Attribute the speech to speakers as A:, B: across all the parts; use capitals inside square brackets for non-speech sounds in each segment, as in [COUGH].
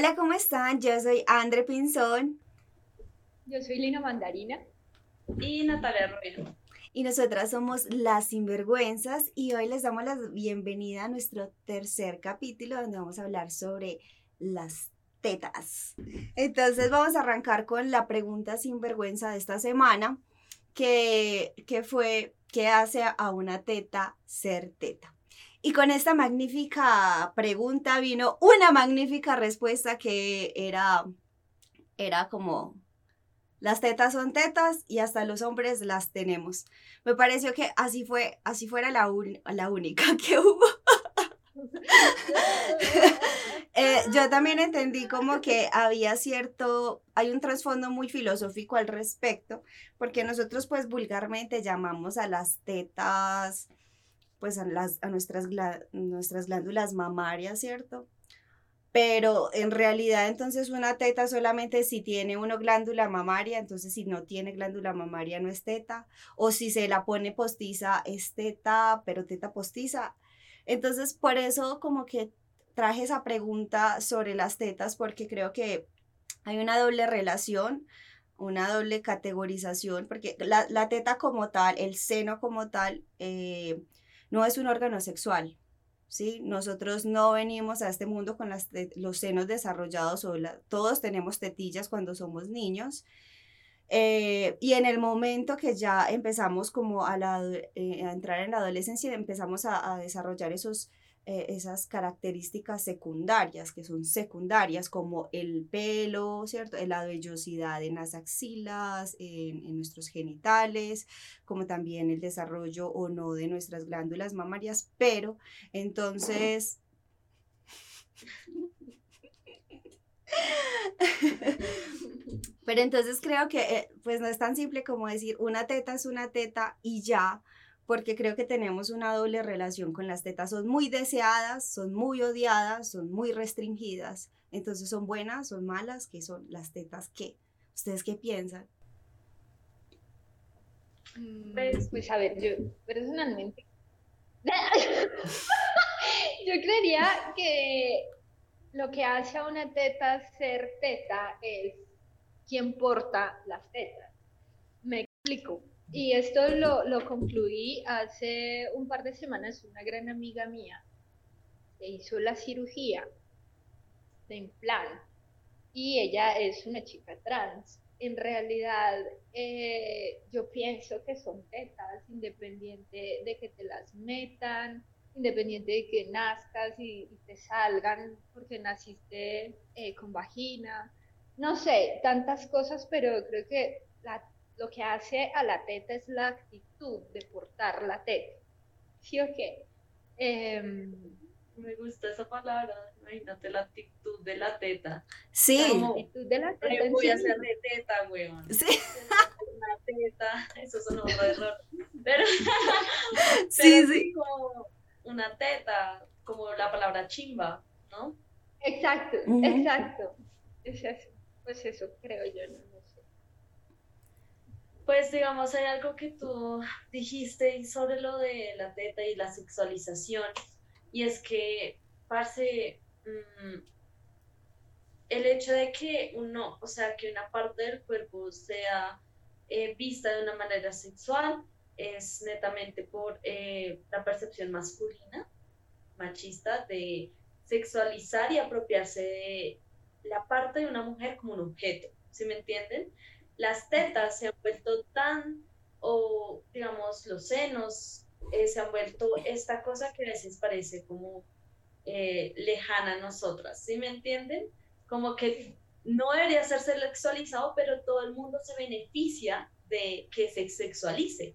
A: Hola, ¿cómo están? Yo soy Andre Pinzón.
B: Yo soy Lina Mandarina.
C: Y Natalia Ruiz.
A: Y nosotras somos Las Sinvergüenzas y hoy les damos la bienvenida a nuestro tercer capítulo donde vamos a hablar sobre las tetas. Entonces vamos a arrancar con la pregunta sinvergüenza de esta semana, que, que fue, ¿qué hace a una teta ser teta? Y con esta magnífica pregunta vino una magnífica respuesta que era, era como, las tetas son tetas y hasta los hombres las tenemos. Me pareció que así fue, así fuera la, la única [LAUGHS] que hubo. [LAUGHS] Eh, yo también entendí como que había cierto, hay un trasfondo muy filosófico al respecto, porque nosotros pues vulgarmente llamamos a las tetas pues a, nuestras, nuestras glándulas mamarias, ¿cierto? Pero en realidad entonces una teta solamente si tiene una glándula mamaria, entonces si no tiene glándula mamaria no es teta, o si se la pone postiza es teta, pero teta postiza. Entonces por eso como que traje esa pregunta sobre las tetas porque creo que hay una doble relación, una doble categorización, porque la, la teta como tal, el seno como tal, eh, no es un órgano sexual. ¿sí? Nosotros no venimos a este mundo con los senos desarrollados, o todos tenemos tetillas cuando somos niños. Eh, y en el momento que ya empezamos como a, la, eh, a entrar en la adolescencia, empezamos a desarrollar esos eh, esas características secundarias, que son secundarias, como el pelo, ¿cierto? La vellosidad en las axilas, en, en nuestros genitales, como también el desarrollo o no de nuestras glándulas mamarias, pero entonces... [LAUGHS] Pero entonces creo que eh, pues no es tan simple como decir una teta es una teta y ya, porque creo que tenemos una doble relación con las tetas. Son muy deseadas, son muy odiadas, son muy restringidas. Entonces, ¿son buenas, son malas? ¿Qué son las tetas qué? ¿Ustedes qué piensan?
B: Mm, pues, pues a ver, yo personalmente, [LAUGHS] yo creería que lo que hace a una teta ser teta es quién porta las tetas. Me explico. Y esto lo, lo concluí hace un par de semanas. Una gran amiga mía se hizo la cirugía de implante y ella es una chica trans. En realidad, eh, yo pienso que son tetas, independiente de que te las metan, independiente de que nazcas y, te salgan porque naciste eh, con vagina. No sé, tantas cosas, pero creo que la lo que hace a la teta es la actitud de portar la teta. ¿Sí o qué?
C: Em, me gusta esa palabra, imagínate la actitud de la teta.
A: Sí.
B: La actitud de la teta.
C: voy a hacer de teta, weón.
A: Sí.
C: Una teta, eso es un error. Pero, [LAUGHS]
A: sí, sí.
C: Como una teta, como la palabra chimba, ¿no?
B: Exacto, exacto. Es eso. Pues eso creo yo, ¿no?
C: Pues digamos, hay algo que tú dijiste sobre lo de la teta y la sexualización, y es que, parce, mm, el hecho de que uno, o sea, que una parte del cuerpo sea eh, vista de una manera sexual es netamente por eh, la percepción masculina, machista, de sexualizar y apropiarse de la parte de una mujer como un objeto, ¿sí me entienden? Las tetas se han vuelto tan, o digamos, los senos eh, se han vuelto esta cosa que a veces parece como eh, lejana a nosotras, ¿sí me entienden? Como que no debería ser sexualizado, pero todo el mundo se beneficia de que se sexualice.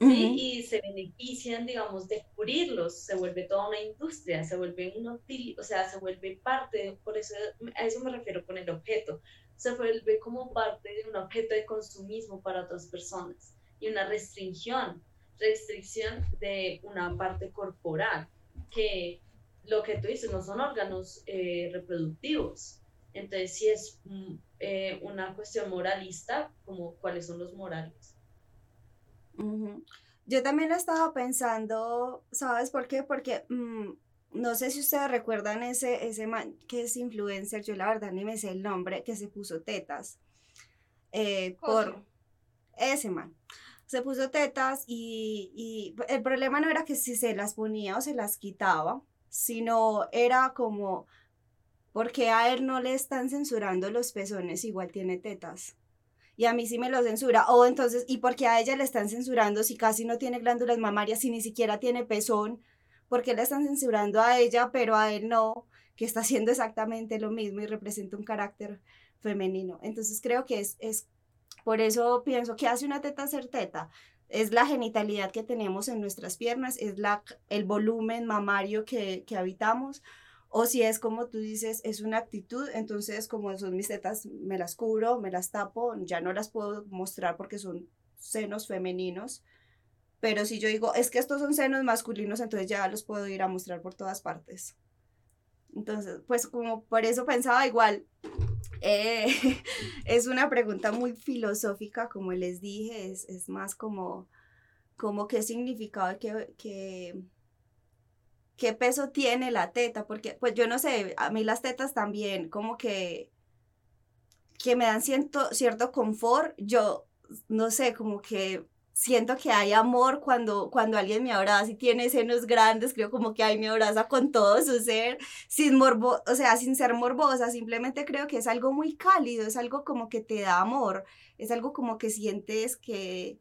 C: ¿sí? Y se benefician, digamos, de cubrirlos, se vuelve toda una industria, se vuelve un o sea, se vuelve parte, por eso a eso me refiero con el objeto, se vuelve como parte de un objeto de consumismo para otras personas y una restricción, restricción de una parte corporal, que lo que tú dices no son órganos eh, reproductivos. Entonces, si es mm, eh, una cuestión moralista, como cuáles son los morales.
A: Yo también estaba pensando, ¿sabes por qué? Porque mm, no sé si ustedes recuerdan ese, ese man que es influencer, yo la verdad ni me sé el nombre, que se puso tetas. Eh, por ese man. Se puso tetas y, y el problema no era que si se las ponía o se las quitaba, sino era como porque a él no le están censurando los pezones, igual tiene tetas. Y a mí sí me lo censura. O entonces, ¿y porque a ella le están censurando si casi no tiene glándulas mamarias, si ni siquiera tiene pezón? ¿Por qué le están censurando a ella, pero a él no? Que está haciendo exactamente lo mismo y representa un carácter femenino. Entonces creo que es, es por eso pienso que hace una teta ser teta. Es la genitalidad que tenemos en nuestras piernas, es la, el volumen mamario que, que habitamos. O si es como tú dices, es una actitud, entonces como son mis tetas, me las cubro, me las tapo, ya no las puedo mostrar porque son senos femeninos pero si yo digo, es que estos son senos masculinos, entonces ya los puedo ir a mostrar por todas partes. Entonces, pues como por eso pensaba igual, eh, [LAUGHS] es una pregunta muy filosófica, como les dije, es, es más como, como qué significado, qué, qué, qué peso tiene la teta, porque pues yo no sé, a mí las tetas también como que, que me dan cierto, cierto confort, yo no sé, como que siento que hay amor cuando, cuando alguien me abraza y tiene senos grandes, creo como que ahí me abraza con todo su ser, sin morbo, o sea, sin ser morbosa, simplemente creo que es algo muy cálido, es algo como que te da amor, es algo como que sientes que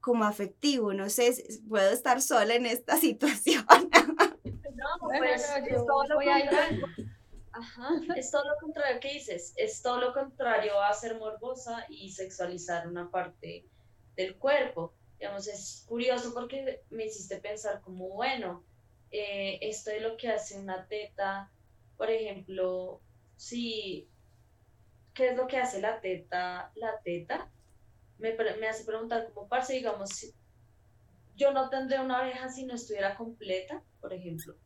A: como afectivo, no sé, puedo estar sola en esta [LAUGHS] situación.
C: No, pues es todo lo contrario. Ajá, es todo lo contrario que dices, es todo lo contrario a ser morbosa y sexualizar una parte del cuerpo. Digamos, es curioso porque me hiciste pensar como, bueno, eh, esto es lo que hace una teta, por ejemplo, si, ¿qué es lo que hace la teta? La teta me, me hace preguntar como, parce, digamos, si, yo no tendría una oreja si no estuviera completa, por ejemplo.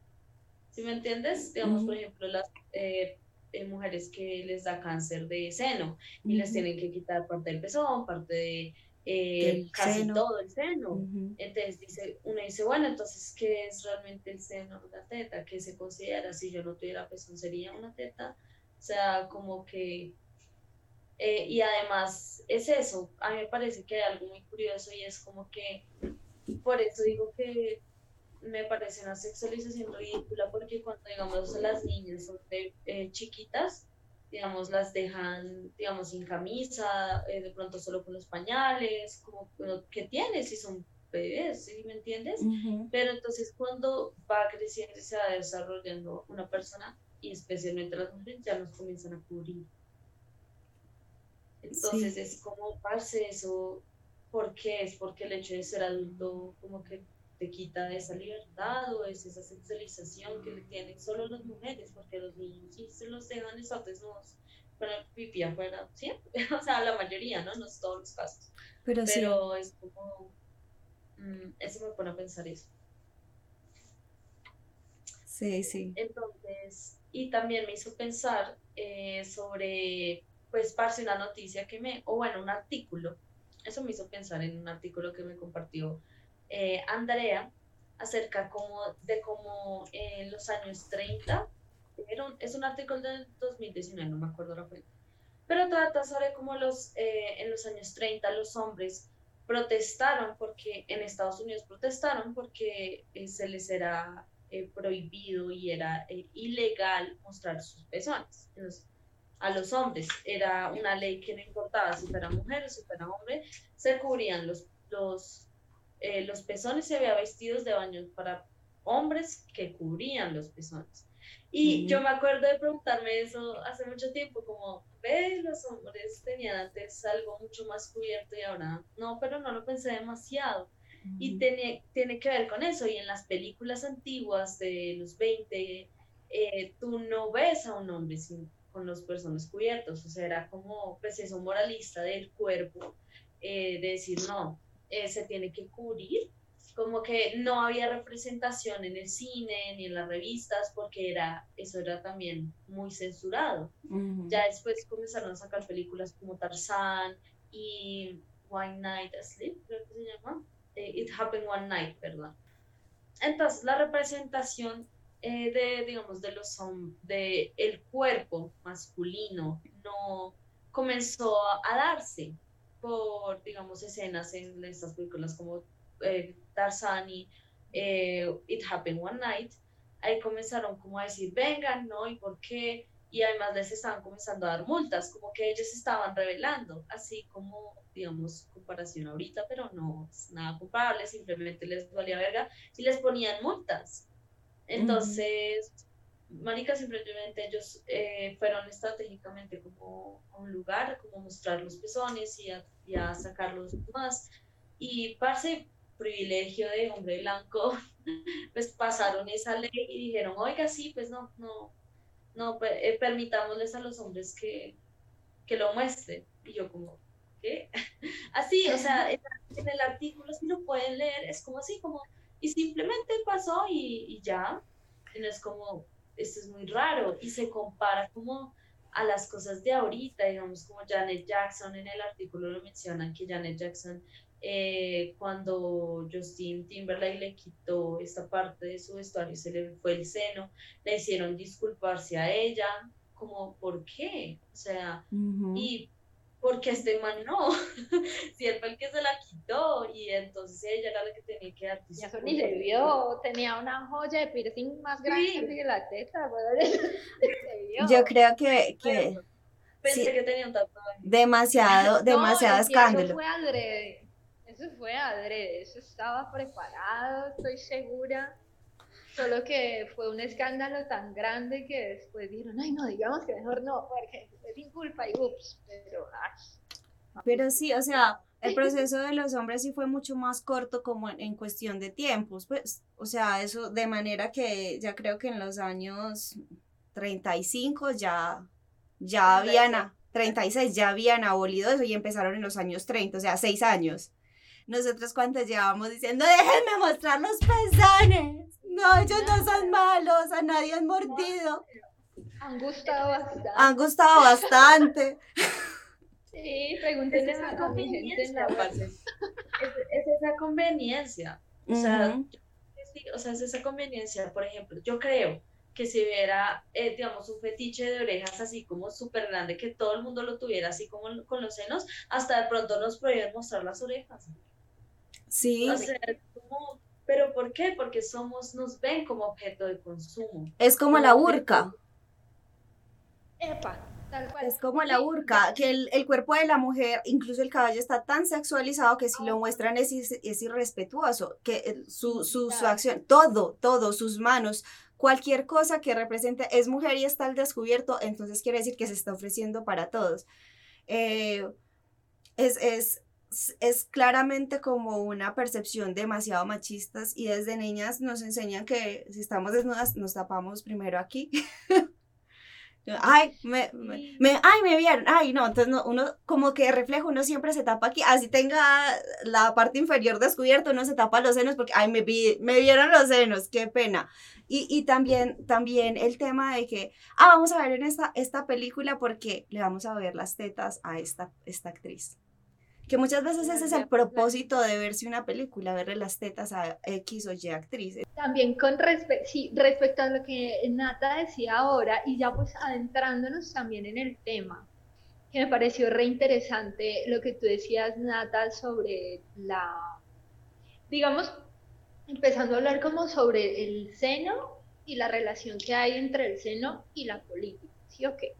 C: ¿Sí me entiendes? Digamos, por ejemplo, las eh, eh, mujeres que les da cáncer de seno y les tienen que quitar parte del pezón, parte de eh, casi todo el seno. Entonces dice, uno dice, bueno, entonces, ¿qué es realmente el seno, la teta? ¿Qué se considera? Si yo no tuviera pezón, ¿sería una teta? O sea, como que... Eh, y además es eso, a mí me parece que hay algo muy curioso y es como que, por eso digo que me parece una sexualización ridícula, porque cuando digamos las niñas son eh, chiquitas, digamos, las dejan, digamos, sin camisa, eh, de pronto solo con los pañales, como, ¿qué tienes si son bebés? ¿Sí me entiendes? Pero entonces cuando va creciendo y se va desarrollando una persona, y especialmente las mujeres, ya nos comienzan a cubrir. Entonces es como, parce, eso, ¿por qué? Es porque el hecho de ser adulto como que te quita esa libertad o es esa sexualización que le tienen solo las mujeres, porque los niños sí se los dejan estar desnudos el pipí afuera, siempre, [LAUGHS] o sea, la mayoría, ¿no? No es todos los casos. Pero, Pero es como, mm, eso me pone a pensar eso.
A: Sí, sí.
C: Entonces, y también me hizo pensar eh, sobre, pues, parce, una noticia que me, o bueno, un artículo, eso me hizo pensar en un artículo que me compartió eh, Andrea acerca como de cómo en los años 30, es un artículo del 2019, no me acuerdo la fuente, pero trata sobre cómo los, eh, en los años 30 los hombres protestaron porque en Estados Unidos protestaron porque eh, se les era prohibido y era ilegal mostrar sus pezones. a los hombres era una ley que no importaba si fuera mujer o si fuera hombre, se cubrían los, los eh, los pezones se había vestidos de baño para hombres que cubrían los pezones. Y yo me acuerdo de preguntarme eso hace mucho tiempo, como, ¿ves? Los hombres tenían antes algo mucho más cubierto y ahora no, pero no lo pensé demasiado. Y tiene, tiene que ver con eso. Y en las películas antiguas de los 20, eh, tú no ves a un hombre sin, con los pezones cubiertos. O sea, era como, pues eso moralista del cuerpo, eh, de decir, no, eh, se tiene que cubrir, como que no había representación en el cine ni en las revistas porque era eso era también muy censurado. Ya después comenzaron a sacar películas como Tarzán y One Night Asleep, creo que se llama. Eh, It Happened One Night, perdón. Entonces la representación eh, de, digamos, de los de el cuerpo masculino no comenzó a darse por, digamos, escenas en estas películas como eh, Tarzan y eh, It Happened One Night, ahí comenzaron como a decir, vengan, ¿no? ¿Y por qué? Y además les estaban comenzando a dar multas, como que ellos estaban revelando, así como, digamos, comparación ahorita, pero no es nada comparable, simplemente les valía verga y les ponían multas. Entonces, Marica, simplemente ellos eh, fueron estratégicamente como a un lugar, como mostrar los pezones y a, y a sacarlos más. Y parce, privilegio de hombre blanco, [LAUGHS] pues pasaron esa ley y dijeron, oiga, sí, pues no, no, no, eh, permitámosles a los hombres que, que lo muestren. Y yo como, ¿qué? [LAUGHS] Así, o sea, en, el artículo, si lo pueden leer, es como así, como y simplemente pasó y, ya. Y es como, esto es muy raro y se compara como a las cosas de ahorita, digamos como Janet Jackson en el artículo lo mencionan que Janet Jackson eh, cuando Justin Timberlake le quitó esta parte de su vestuario y se le fue el seno, le hicieron disculparse a ella, como ¿por qué? O sea, y porque este man no, [LAUGHS] si él fue el que se la quitó y entonces ella era la que tenía que dar
B: Ya eso ni se vio, tenía una joya de piercing más grande que la teta, [LAUGHS]
A: Yo creo que, que
C: pensé que tenía un tatuaje.
A: Demasiado, [LAUGHS] demasiado escándalo.
B: Eso fue adrede, eso fue adrede, eso estaba preparado, estoy segura. Solo que fue un escándalo tan grande que después dijeron, ay, no, digamos que mejor no, porque es sin culpa y ups, pero...
A: Pero sí, o sea, el proceso de los hombres sí fue mucho más corto como en, cuestión de tiempos, pues, o sea, eso de manera que ya creo que en los años 35 ya, ya habían, 36 ya habían abolido eso y empezaron en los años 30, o sea, seis años. Nosotros cuántos llevamos diciendo, déjenme mostrar los pezones. No, ellos no son malos, a nadie han mordido.
B: Han gustado bastante.
A: Han gustado bastante. [LAUGHS]
B: Sí, pregúntenle a mi gente en la
C: es, es, esa conveniencia. O sea, o sea, es esa conveniencia. Por ejemplo, yo creo que si hubiera, eh, digamos, un fetiche de orejas así como súper grande, que todo el mundo lo tuviera así como con los senos, hasta de pronto nos prohíben mostrar las orejas.
A: Sí.
C: O sea, como ¿Pero por qué? Porque somos, nos ven como objeto de consumo.
A: Es como, la burka.
B: Epa, tal cual.
A: Es como la burka, que el, cuerpo de la mujer, incluso el caballo, está tan sexualizado que si lo muestran es, es irrespetuoso, que su, su, su acción, todo, todo, sus manos, cualquier cosa que represente es mujer y está al descubierto, entonces quiere decir que se está ofreciendo para todos. Eh, es, es, es claramente como una percepción demasiado machistas y desde niñas nos enseñan que si estamos desnudas nos tapamos primero aquí. [LAUGHS] ay, me, me, ay, me vieron, ay, no, entonces uno como que reflejo, uno siempre se tapa aquí, así tenga la parte inferior descubierta, uno se tapa los senos porque, ay, me, me vieron los senos, qué pena. Y, y también, también el tema de que, ah, vamos a ver en esta, esta película porque le vamos a ver las tetas a esta, esta actriz. Que muchas veces ese es el propósito de verse una película, verle las tetas a X o Y actrices.
B: También con respecto, sí, respecto a lo que Nata decía ahora, y ya pues adentrándonos también en el tema, que me pareció re interesante lo que tú decías, Nata, sobre la, digamos, empezando a hablar como sobre el seno y la relación que hay entre el seno y la política, ¿sí o qué?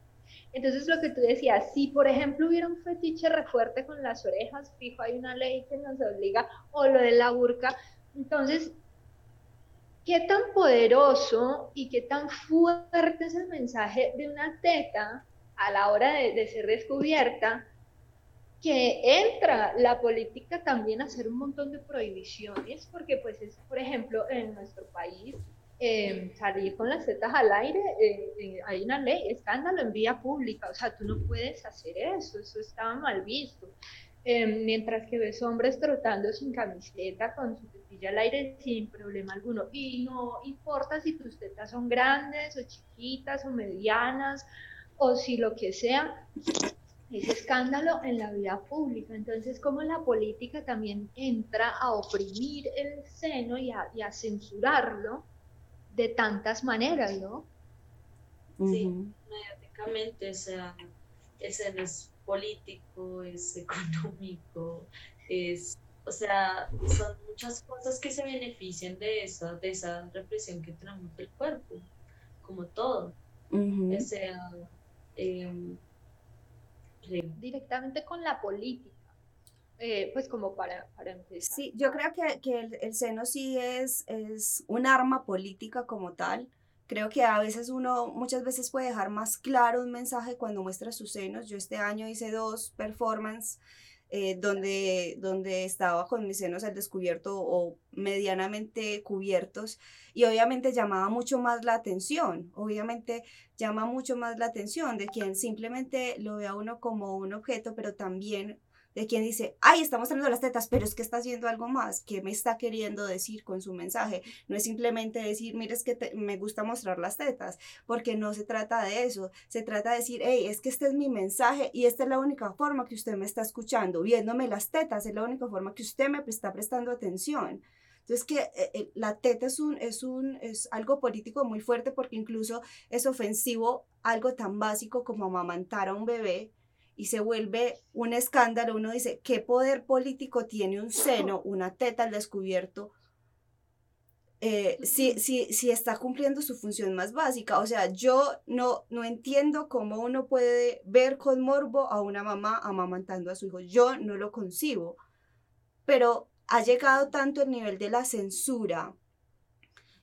B: Entonces, lo que tú decías, si por ejemplo hubiera un fetiche re fuerte con las orejas, fijo, hay una ley que nos obliga, o lo de la burka, entonces, ¿qué tan poderoso y qué tan fuerte es el mensaje de una teta a la hora de, de ser descubierta? que entra la política también a hacer un montón de prohibiciones, porque pues es, por ejemplo, en nuestro país Em, salir con las tetas al aire, eh, eh, hay una ley, escándalo en vía pública, o sea, tú no puedes hacer eso, eso estaba mal visto. Em, mientras que ves hombres trotando sin camiseta, con su tetilla al aire sin problema alguno. Y no importa si tus tetas son grandes o chiquitas o medianas o si lo que sea, es escándalo en la vida pública. Entonces, como la política también entra a oprimir el seno y a, y a censurarlo, de tantas maneras, ¿no?
C: Sí, mediáticamente, o sea, el seno es político, es [LAUGHS] económico, es, o sea, son muchas cosas que se benefician de esa, de esa represión que tenemos del cuerpo, como todo. O sea, em,
B: directamente con la política. Eh, pues como para, para, empezar.
A: Sí, yo creo que, que el, el, seno sí es, es un arma política como tal. Creo que a veces uno muchas veces puede dejar más claro un mensaje cuando muestra sus senos. Yo este año hice dos performances eh, donde, donde estaba con mis senos al descubierto o medianamente cubiertos y obviamente llamaba mucho más la atención, obviamente llama mucho más la atención de quien simplemente lo ve a uno como un objeto, pero también de quien dice, ay, está mostrando las tetas, pero es que está haciendo algo más, que me está queriendo decir con su mensaje. No es simplemente decir, mire, es que me gusta mostrar las tetas, porque no se trata de eso. Se trata de decir, hey, es que este es mi mensaje y esta es la única forma que usted me está escuchando, viéndome las tetas, es la única forma que usted me está prestando atención. Entonces que eh, eh, la teta es un, es un es algo político muy fuerte porque incluso es ofensivo algo tan básico como amamantar a un bebé y se vuelve un escándalo, uno dice, ¿qué poder político tiene un seno, una teta al descubierto? Eh, si, si, si está cumpliendo su función más básica. O sea, yo no, no entiendo cómo uno puede ver con morbo a una mamá amamantando a su hijo. Yo no lo concibo. Pero ha llegado tanto el nivel de la censura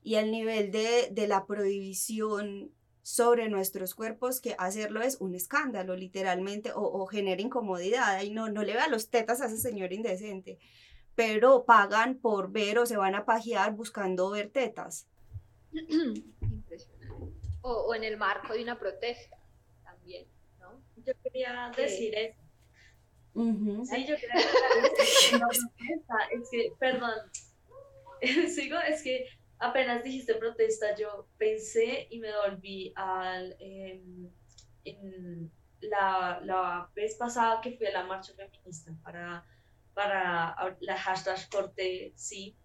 A: y el nivel de, de la prohibición sobre nuestros cuerpos que hacerlo es un escándalo, literalmente, o, o genera incomodidad. Y no, no le vea los tetas a ese señor indecente, pero pagan por ver o se van a pajear buscando ver tetas.
B: Impresionante. O, o, en el marco de una protesta también, ¿no?
C: Yo quería decir eso. Sí, yo quería decir es que, perdón, sigo, es que apenas dijiste protesta, yo pensé y me volví al, em, en la, la, vez pasada que fui a la marcha feminista para, para la hashtag corte sí,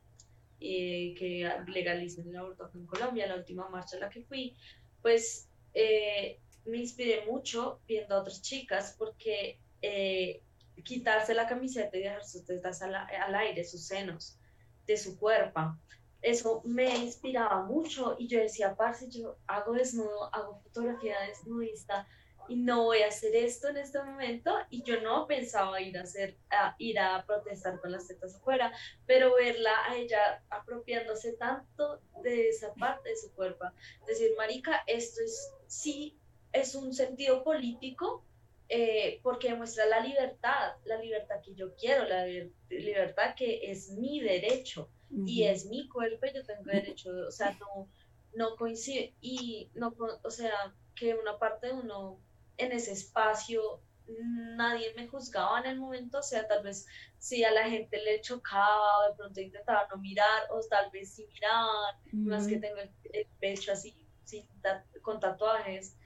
C: eh, que legalicen el aborto en Colombia, la última marcha a la que fui, pues eh, me inspiré mucho viendo a otras chicas porque eh, quitarse la camiseta y dejar sus tetas al, al aire, sus senos, de su cuerpo, eso me inspiraba mucho y yo decía, parce, yo hago desnudo, hago fotografía desnudista y no voy a hacer esto en este momento y yo no pensaba ir a hacer ir a protestar con las tetas afuera pero verla a ella apropiándose tanto de esa parte de su cuerpo decir marica esto es sí es un sentido político eh, porque demuestra la libertad la libertad que yo quiero la libertad que es mi derecho y es mi cuerpo y yo tengo derecho, o sea, no, no coincide y no, o sea, que una parte de uno en ese espacio nadie me juzgaba en el momento, o sea, tal vez si a la gente le chocaba o de pronto intentaba no mirar o tal vez sí miraban, más que tengo el, pecho así sin con tatuajes.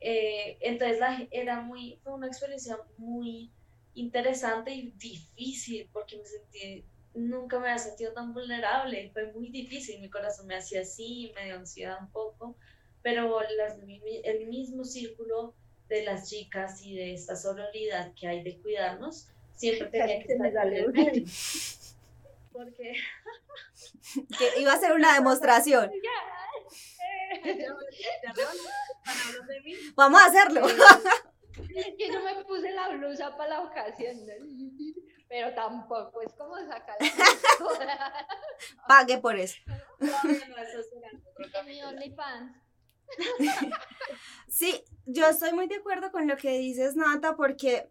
C: Eh, entonces la, era muy, fue una experiencia muy interesante y difícil porque me sentí nunca me había sentido tan vulnerable, fue muy difícil, mi corazón me hacía así, me dio ansiedad un poco, pero las, el mismo círculo de las chicas y de esta sororidad que hay de cuidarnos, siempre tenía que estar en [LAUGHS] Porque...
A: que iba a ser una demostración. [LAUGHS] Vamos a hacerlo. [LAUGHS]
B: que yo me puse la blusa para la ocasión pero tampoco es como sacar [LAUGHS] [LAUGHS]
A: Pague por eso. sí, yo estoy muy de acuerdo con lo que dices, Nata, porque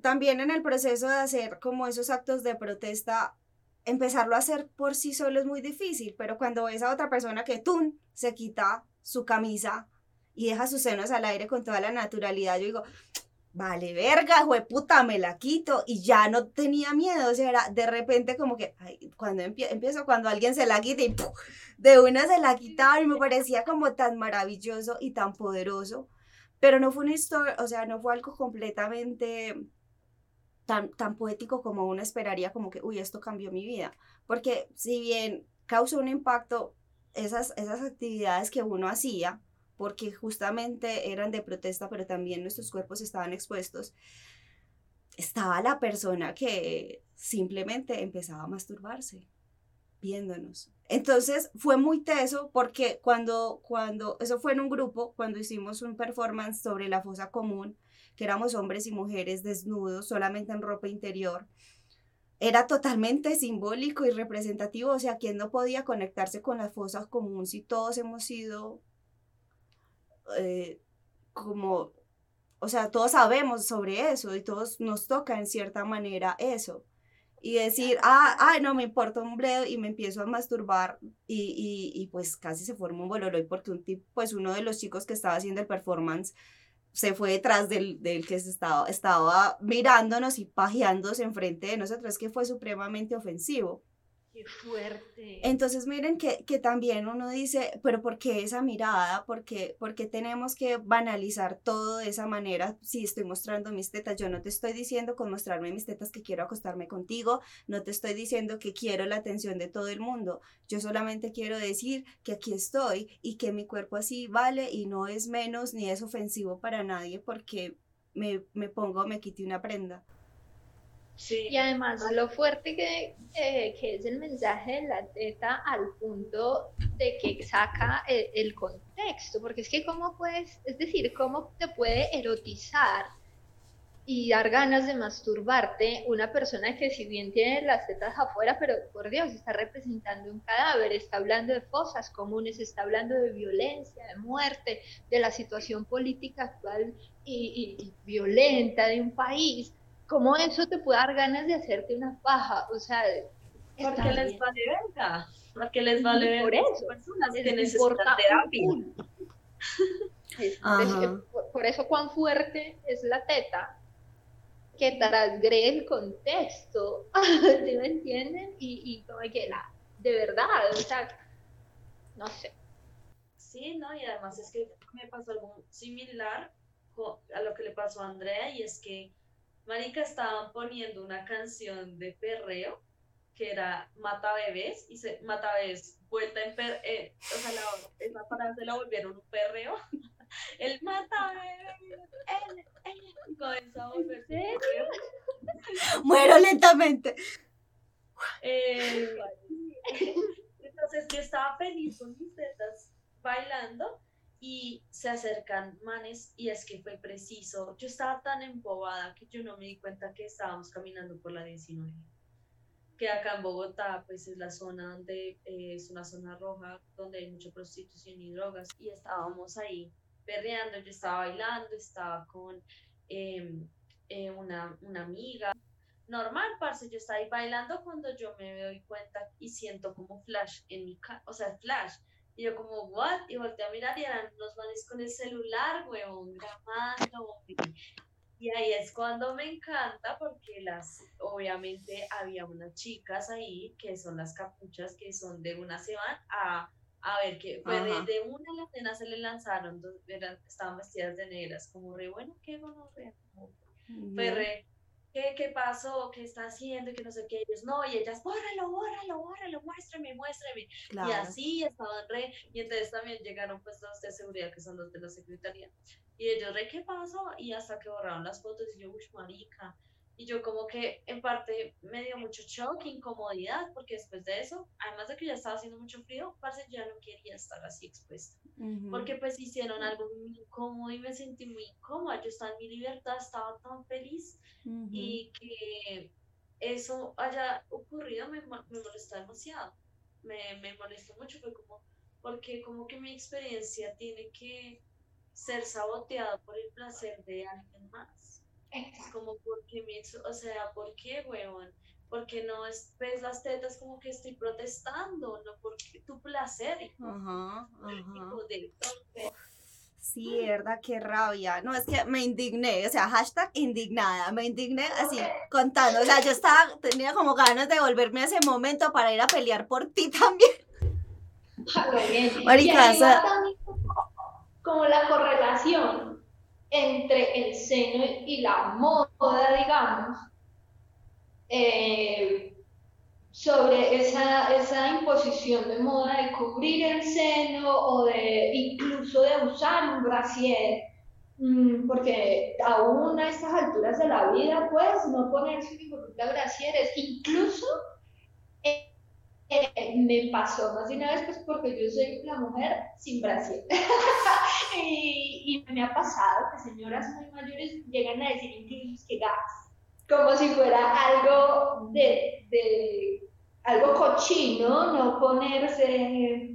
A: también en el proceso de hacer como esos actos de protesta, empezarlo a hacer por sí solo es muy difícil, pero cuando ves a otra persona que tú se quita su camisa y deja sus senos al aire con toda la naturalidad, yo digo, vale, verga, puta, me la quito y ya no tenía miedo, o sea, era de repente como que, cuando empiezo, cuando alguien se la quita y de una se la quitaba y me parecía como tan maravilloso y tan poderoso, pero no fue una historia, o sea, no fue algo completamente tan, tan poético como uno esperaría, como que, uy, esto cambió mi vida, porque si bien causó un impacto esas, esas actividades que uno hacía, porque justamente eran de protesta, pero también nuestros cuerpos estaban expuestos, estaba la persona que simplemente empezaba a masturbarse viéndonos. Entonces fue muy teso porque cuando, cuando, eso fue en un grupo, cuando hicimos un performance sobre la fosa común, que éramos hombres y mujeres desnudos, solamente en ropa interior, era totalmente simbólico y representativo, o sea, ¿quién no podía conectarse con la fosa común si todos hemos sido eh, como, o sea, todos sabemos sobre eso y todos nos toca en cierta manera eso y decir, ah, ay, no me importa un bledo y me empiezo a masturbar y, y, y pues casi se forma un bololoy porque un tipo, pues uno de los chicos que estaba haciendo el performance se fue detrás del, del que se estaba, estaba mirándonos y pajeándose enfrente de nosotros, que fue supremamente ofensivo.
B: Qué fuerte.
A: Entonces miren que, que, también uno dice, pero ¿por qué esa mirada? ¿Por qué, tenemos que banalizar todo de esa manera? Si estoy mostrando mis tetas, yo no te estoy diciendo con mostrarme mis tetas que quiero acostarme contigo, no te estoy diciendo que quiero la atención de todo el mundo, yo solamente quiero decir que aquí estoy y que mi cuerpo así vale y no es menos ni es ofensivo para nadie porque me, me pongo, me quite una prenda.
B: Y además lo fuerte que, eh, que, es el mensaje de la teta al punto de que saca el, el, contexto, porque es que cómo puedes, es decir, cómo te puede erotizar y dar ganas de masturbarte una persona que si bien tiene las tetas afuera, pero por Dios, está representando un cadáver, está hablando de fosas comunes, está hablando de violencia, de muerte, de la situación política actual y violenta de un país ¿cómo eso te puede dar ganas de hacerte una paja? O sea,
C: porque les vale verga, porque les vale verga.
B: Por eso,
C: personas que necesitan terapia. [LAUGHS]
B: por, por, eso cuán fuerte es la teta que transgrede el contexto, [LAUGHS] ¿sí me entienden? Y, y como que la, de verdad, o sea, no sé.
C: Sí, no, y además es que me pasó algo similar a lo que le pasó a Andrea y es que Marica estaban poniendo una canción de perreo que era Mata Bebés y se Mata Bebés vuelta en per eh, o sea, la, esa frase la volvieron un perreo. [LAUGHS] El Mata Bebés, él, él, comenzó a volverse [LAUGHS]
A: Muero lentamente.
C: Eh, [LAUGHS] entonces yo estaba feliz con mis tetas bailando y se acercan manes y es que fue preciso. Yo estaba tan embobada que yo no me di cuenta que estábamos caminando por la 19. Que acá en Bogotá pues es la zona donde eh, es una zona roja donde hay mucha prostitución y drogas y estábamos ahí perreando, yo estaba bailando, estaba con em, eh, una, una amiga. Normal, parce, yo estaba ahí bailando cuando yo me doy cuenta y siento como flash en mi cara, o sea, flash y yo como, what? Y volteé a mirar y eran los manes con el celular, weón, grabando. Y ahí es cuando me encanta porque las, obviamente había unas chicas ahí que son las capuchas que son de una se van a, a ver que fue de, de, una las nenas se le lanzaron, dos, eran, estaban vestidas de negras, como re bueno, qué bueno, re, como, fue re, ¿qué, qué pasó? ¿Qué está haciendo? Y que no sé qué. Ellos, no, y ellas, bórralo, bórralo, bórralo, muéstrame, muéstrame. Y así estaban re, y entonces también llegaron pues los de seguridad, que son los de la secretaría. Y ellos, re, ¿qué pasó? Y hasta que borraron las fotos, y yo, uy, marica. Y yo como que en parte me dio mucho shock, incomodidad, porque después de eso, además de que ya estaba haciendo mucho frío, parce, ya no quería estar así expuesta. Porque pues hicieron algo muy incómodo y me sentí muy incómoda. Yo estaba en mi libertad, estaba tan feliz y que eso haya ocurrido me, me molestó demasiado. Me, me molestó mucho, fue como, porque como que mi experiencia tiene que ser saboteada por el placer de alguien más. Es como, porque mi, o sea, ¿por qué, huevón? Porque no es, ves las tetas como que estoy protestando, no porque tu placer. Ajá, ajá. De,
A: Sí, verdad, qué rabia. No, es que me indigné, o sea, hashtag indignada, me indigné así contando. O sea, yo estaba, tenía como ganas de volverme a ese momento para ir a pelear por ti [LAUGHS] también.
B: Marica, como la correlación entre el seno y la moda, digamos. Eh, sobre esa, esa imposición de moda de cubrir el seno o de incluso de usar un brasier, mm, porque aún a estas alturas de la vida, pues no ponerse un brasieres, incluso eh, me pasó más de una vez, pues porque yo soy la mujer sin brasier. [LAUGHS] y, y, me ha pasado que señoras muy mayores llegan a decir incluso que gas, como si fuera algo de, de algo cochino, no ponerse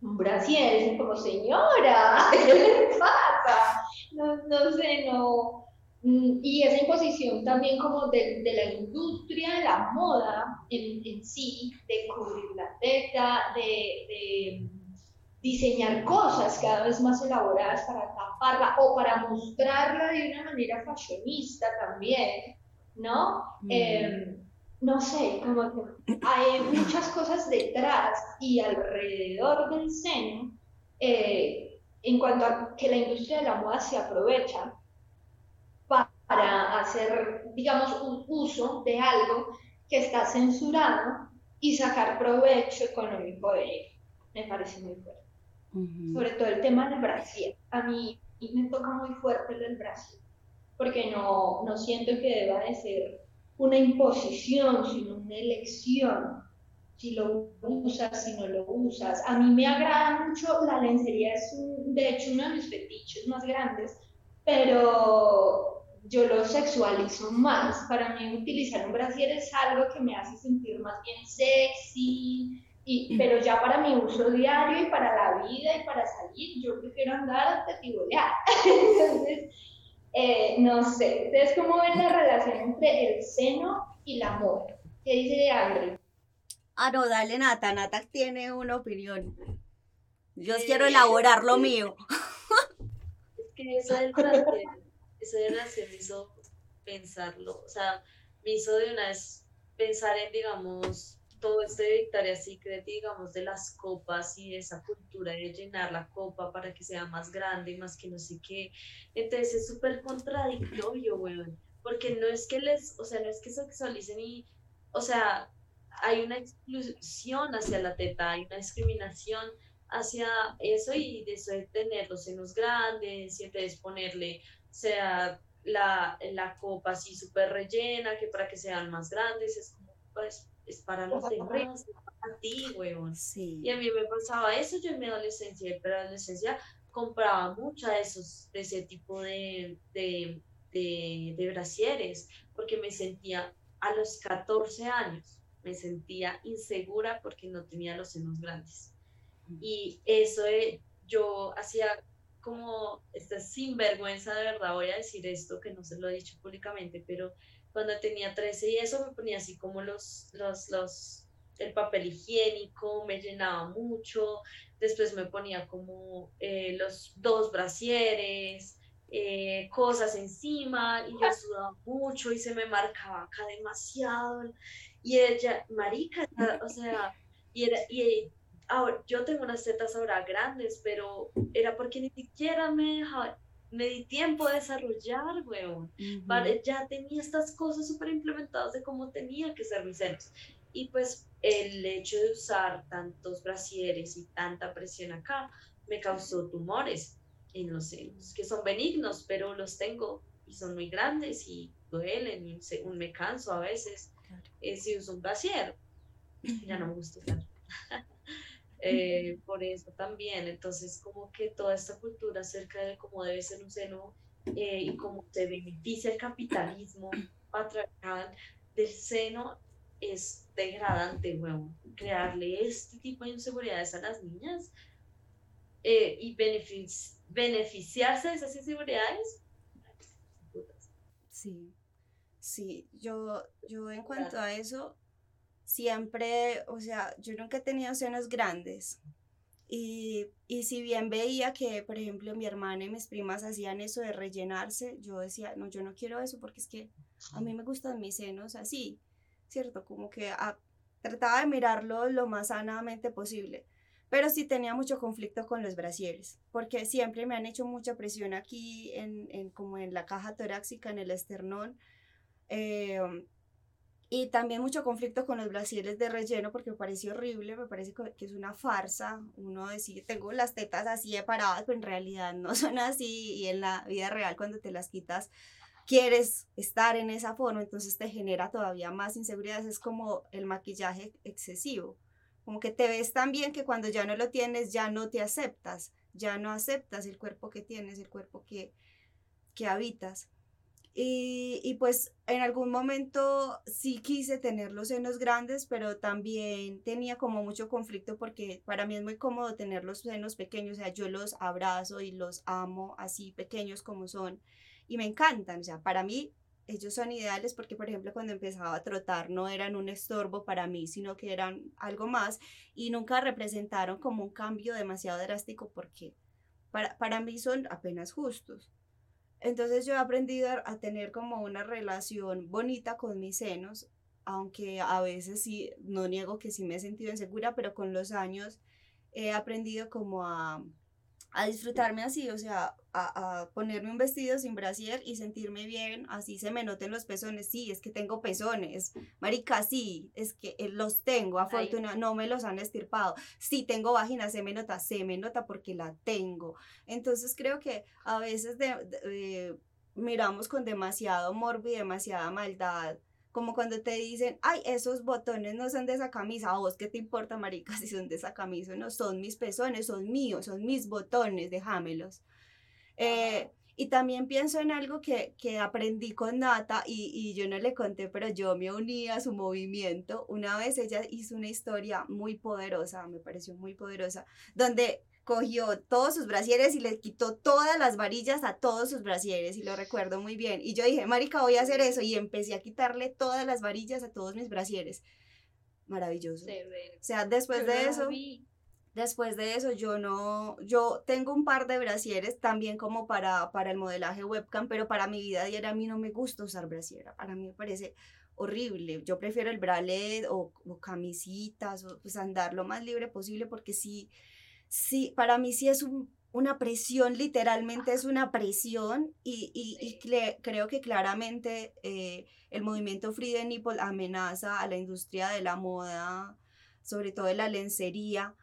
B: un brasier, como señora, ¿qué le pasa? No, no sé, no. Mm, y esa imposición también como de, de la industria de la moda en, en, sí, de cubrir la teta, de, de diseñar cosas cada vez más elaboradas para taparla o para mostrarla de una manera fashionista también, ¿no? Mm. Eh, no sé, como que hay muchas cosas detrás y alrededor del seno eh, en cuanto a que la industria de la moda se aprovecha para hacer, digamos, un uso de algo que está censurado y sacar provecho económico de ello. Me parece muy fuerte. Sobre todo el tema del Brasil. A mí me toca muy fuerte el del Brasil, porque no, no siento que deba de ser una imposición, sino una elección. Si lo usas, si no lo usas. A mí me agrada mucho la lencería, es de hecho uno de mis fetiches más grandes, pero yo lo sexualizo más. Para mí utilizar un brasier es algo que me hace sentir más bien sexy, y, pero ya para mi uso diario y para la vida y para salir, yo prefiero andar de tibolear. [LAUGHS] Entonces, eh, no sé, ¿ustedes cómo ven la relación entre el seno y la moda? ¿Qué dice André?
A: Ah, no, dale Nata, Nata tiene una opinión. Yo quiero elaborar lo mío.
C: Es que eso del brasier, eso del me hizo pensarlo, o sea, me hizo de una vez pensar en, digamos, todo este de Victoria's Secret, digamos, de las copas y esa cultura de llenar la copa para que sea más grande y más que no sé qué. Entonces es súper contradictorio, weón, porque no es que les, o sea, no es que sexualicen y, o sea, hay una exclusión hacia la teta, hay una discriminación hacia eso y de eso de tener los senos grandes y entonces ponerle, sea, la, la copa así súper rellena, que para que sean más grandes, es como, pues, es para los demás, es para ti, weón. Sí. Y a mí me pasaba eso, yo en mi adolescencia, pero adolescencia compraba mucho de esos, de ese tipo de, de, de, de brasieres, porque me sentía a los 14 años, me sentía insegura porque no tenía los senos grandes. Y eso yo hacía como esta sinvergüenza de verdad, voy a decir esto que no se lo he dicho públicamente, pero cuando tenía 13 y eso me ponía así como los, los, los, el papel higiénico, me llenaba mucho, después me ponía como eh, los dos brasieres, eh, cosas encima y yo sudaba mucho y se me marcaba acá demasiado. Y ella, marica, o sea, y, era, y ahora, yo tengo unas tetas ahora grandes, pero era porque ni siquiera me dejaba me di tiempo de desarrollar, weón. Ya tenía estas cosas súper implementadas de cómo tenía que ser mis senos. Y pues el hecho de usar tantos brasieres y tanta presión acá me causó tumores en los senos, que son benignos, pero los tengo y son muy grandes y duelen y me canso a veces eh, si uso un brasier. Ya no me gusta usar. [LAUGHS] Eh, por eso también, entonces como que toda esta cultura acerca de cómo debe ser un seno eh, y cómo se beneficia el capitalismo patriarcal del seno es degradante, bueno, crearle este tipo de inseguridades a las niñas eh, y beneficiarse de esas inseguridades.
A: Sí, sí, yo, yo en cuanto a eso, siempre, o sea, yo nunca he tenido senos grandes. Y, y, si bien veía que, por ejemplo, mi hermana y mis primas hacían eso de rellenarse, yo decía, no, yo no quiero eso porque es que a mí me gustan mis senos así, ¿cierto? Como que trataba de mirarlo lo más sanamente posible. Pero sí tenía mucho conflicto con los brasieres, porque siempre me han hecho mucha presión aquí, en, en como en la caja torácica, en el esternón. Eh, Y también mucho conflicto con los brasieres de relleno porque me parece horrible, me parece que es una farsa. Uno decir, tengo las tetas así de paradas, pero en realidad no [LAUGHS] son así y en la vida real cuando te las quitas quieres estar en esa forma, entonces te genera todavía más inseguridad. Es como el maquillaje excesivo, como que te ves tan bien que cuando ya no lo tienes ya no te aceptas, ya no aceptas el cuerpo que tienes, el cuerpo que, que habitas. Y, pues en algún momento sí quise tener los senos grandes, pero también tenía como mucho conflicto porque para mí es muy cómodo tener los senos pequeños, o sea, yo los abrazo y los amo así pequeños como son y me encantan, o sea, para mí ellos son ideales porque, por ejemplo, cuando empezaba a trotar no eran un estorbo para mí, sino que eran algo más y nunca representaron como un cambio demasiado drástico porque para, para mí son apenas justos. Entonces yo he aprendido a tener como una relación bonita con mis senos, aunque a veces sí, no niego que sí me he sentido insegura, pero con los años he aprendido como a, a disfrutarme así, o sea, a, a, ponerme un vestido sin brasier y sentirme bien, así se me noten los pezones, sí, es que tengo pezones, marica, sí, es que eh, los tengo, afortunadamente, no me los han estirpado, sí, tengo vagina, se me nota, se me nota porque la tengo, entonces creo que a veces de, miramos con demasiado morbo y demasiada maldad como cuando te dicen, ay, esos botones no son de esa camisa, a vos qué te importa, marica, [LAUGHS] si son de esa camisa, no, son mis pezones, son míos, son mis botones, déjamelos. Eh, y también pienso en algo que, que aprendí con Nata y, y, yo no le conté, pero yo me uní a su movimiento. Una vez ella hizo una historia muy poderosa, me pareció muy poderosa, donde cogió todos sus brasieres y le quitó todas las varillas a todos sus brasieres y lo recuerdo muy bien. Y yo dije, marica, voy a hacer eso y empecé a quitarle todas las varillas a todos mis brasieres. Maravilloso. O sea, después de eso, después de eso yo no, yo tengo un par de brasieres también como para, para el modelaje webcam, pero para mi vida diaria a mí no me gusta usar brasiera. Para mí me parece horrible. Yo prefiero el bralet o, o camisitas o pues andar lo más libre posible porque sí sí, para mí sí es una presión, literalmente es una presión y, y, creo que claramente eh, el movimiento Free the Nipple amenaza a la industria de la moda, sobre todo de la lencería,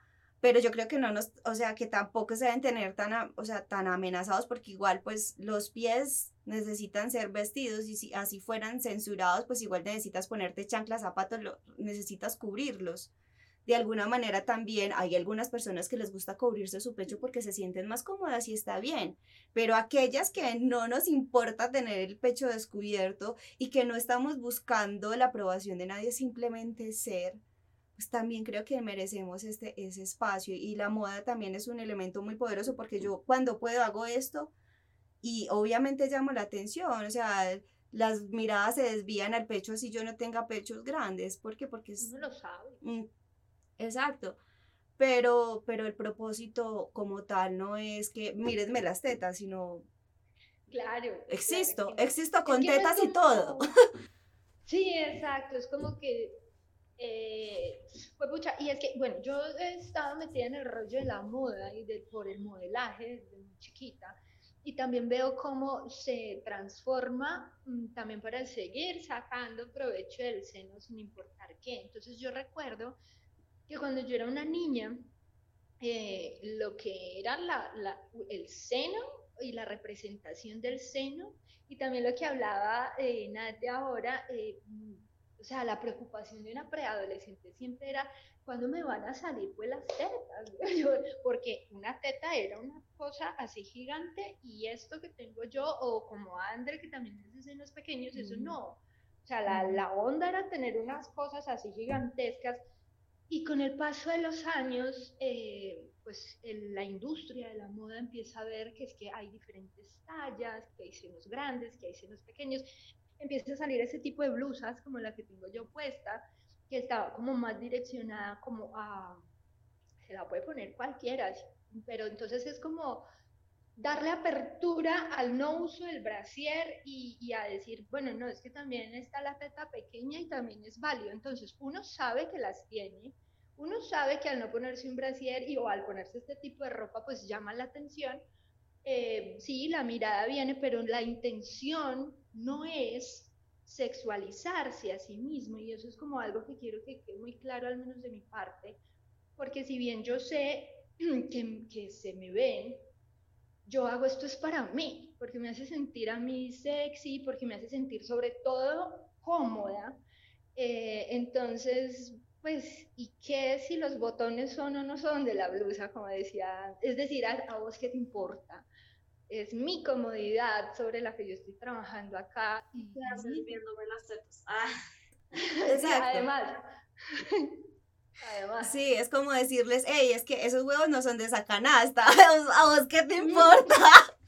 A: pero yo creo que no nos, o sea, que tampoco se deben tener tan, o sea, tan amenazados porque igual pues los pies necesitan ser vestidos y si así fueran censurados, pues igual necesitas ponerte chanclas, zapatos, necesitas cubrirlos de alguna manera también hay algunas personas que les gusta cubrirse su pecho porque se sienten más cómodas y está bien, pero aquellas que no nos importa tener el pecho descubierto y que no estamos buscando la aprobación de nadie, simplemente ser, pues también creo que merecemos este, ese espacio y la moda también es un elemento muy poderoso porque yo cuando puedo hago esto y obviamente llamo la atención, o sea, las miradas se desvían al pecho así yo no tenga pechos grandes, ¿por qué? Porque
B: es, Uno lo sabe.
A: Exacto. Pero, pero el propósito como tal no es que mírenme las tetas, sino...
B: Claro.
A: Existo, existo con tetas y todo.
B: Sí, exacto, es como que... Eh, y es que, bueno, yo he estado metida en el rollo de la moda y de, por el modelaje desde muy chiquita y también veo cómo se transforma mm, también para seguir sacando provecho del seno sin importar qué. Entonces yo recuerdo que cuando yo era una niña, eh, lo que era la, el seno y la representación del seno, y también lo que hablaba eh, ahora, eh, o sea, la preocupación de una preadolescente siempre era, ¿cuándo me van a salir pues las tetas? [LAUGHS] Porque una teta era una cosa así gigante y esto que tengo yo, o como Andre que también hace senos pequeños, eso no. O sea, la, la onda era tener unas cosas así gigantescas y con el paso de los años, eh, pues la industria de la moda empieza a ver que es que hay diferentes tallas, que hay senos grandes, que hay senos pequeños. Empieza a salir ese tipo de blusas como la que tengo yo puesta, que estaba como más direccionada como a, se la puede poner cualquiera, pero entonces es como darle apertura al no uso del brasier y, y, a decir, bueno, no, es que también está la teta pequeña y también es válido. Entonces, uno sabe que las tiene, uno sabe que al no ponerse un brasier y o al ponerse este tipo de ropa, pues llama la atención. Eh, sí, la mirada viene, pero la intención no es sexualizarse a sí mismo y eso es como algo que quiero que quede muy claro al menos de mi parte, porque si bien yo sé [CLEARS THROAT] que, que se me ven, yo hago esto es para mí, porque me hace sentir a mí sexy, porque me hace sentir sobre todo cómoda. Eh, entonces, pues, ¿y qué si los botones son o no son de la blusa, como decía? Es decir, a, vos qué te importa. Es mi comodidad sobre la que yo estoy trabajando acá.
C: Y viéndome las tetas. Ah. [LAUGHS]
B: Además.
A: Además. Sí, es como decirles, hey, es que esos huevos no son de esa canasta. [LAUGHS] ¿A vos qué te importa? [LAUGHS]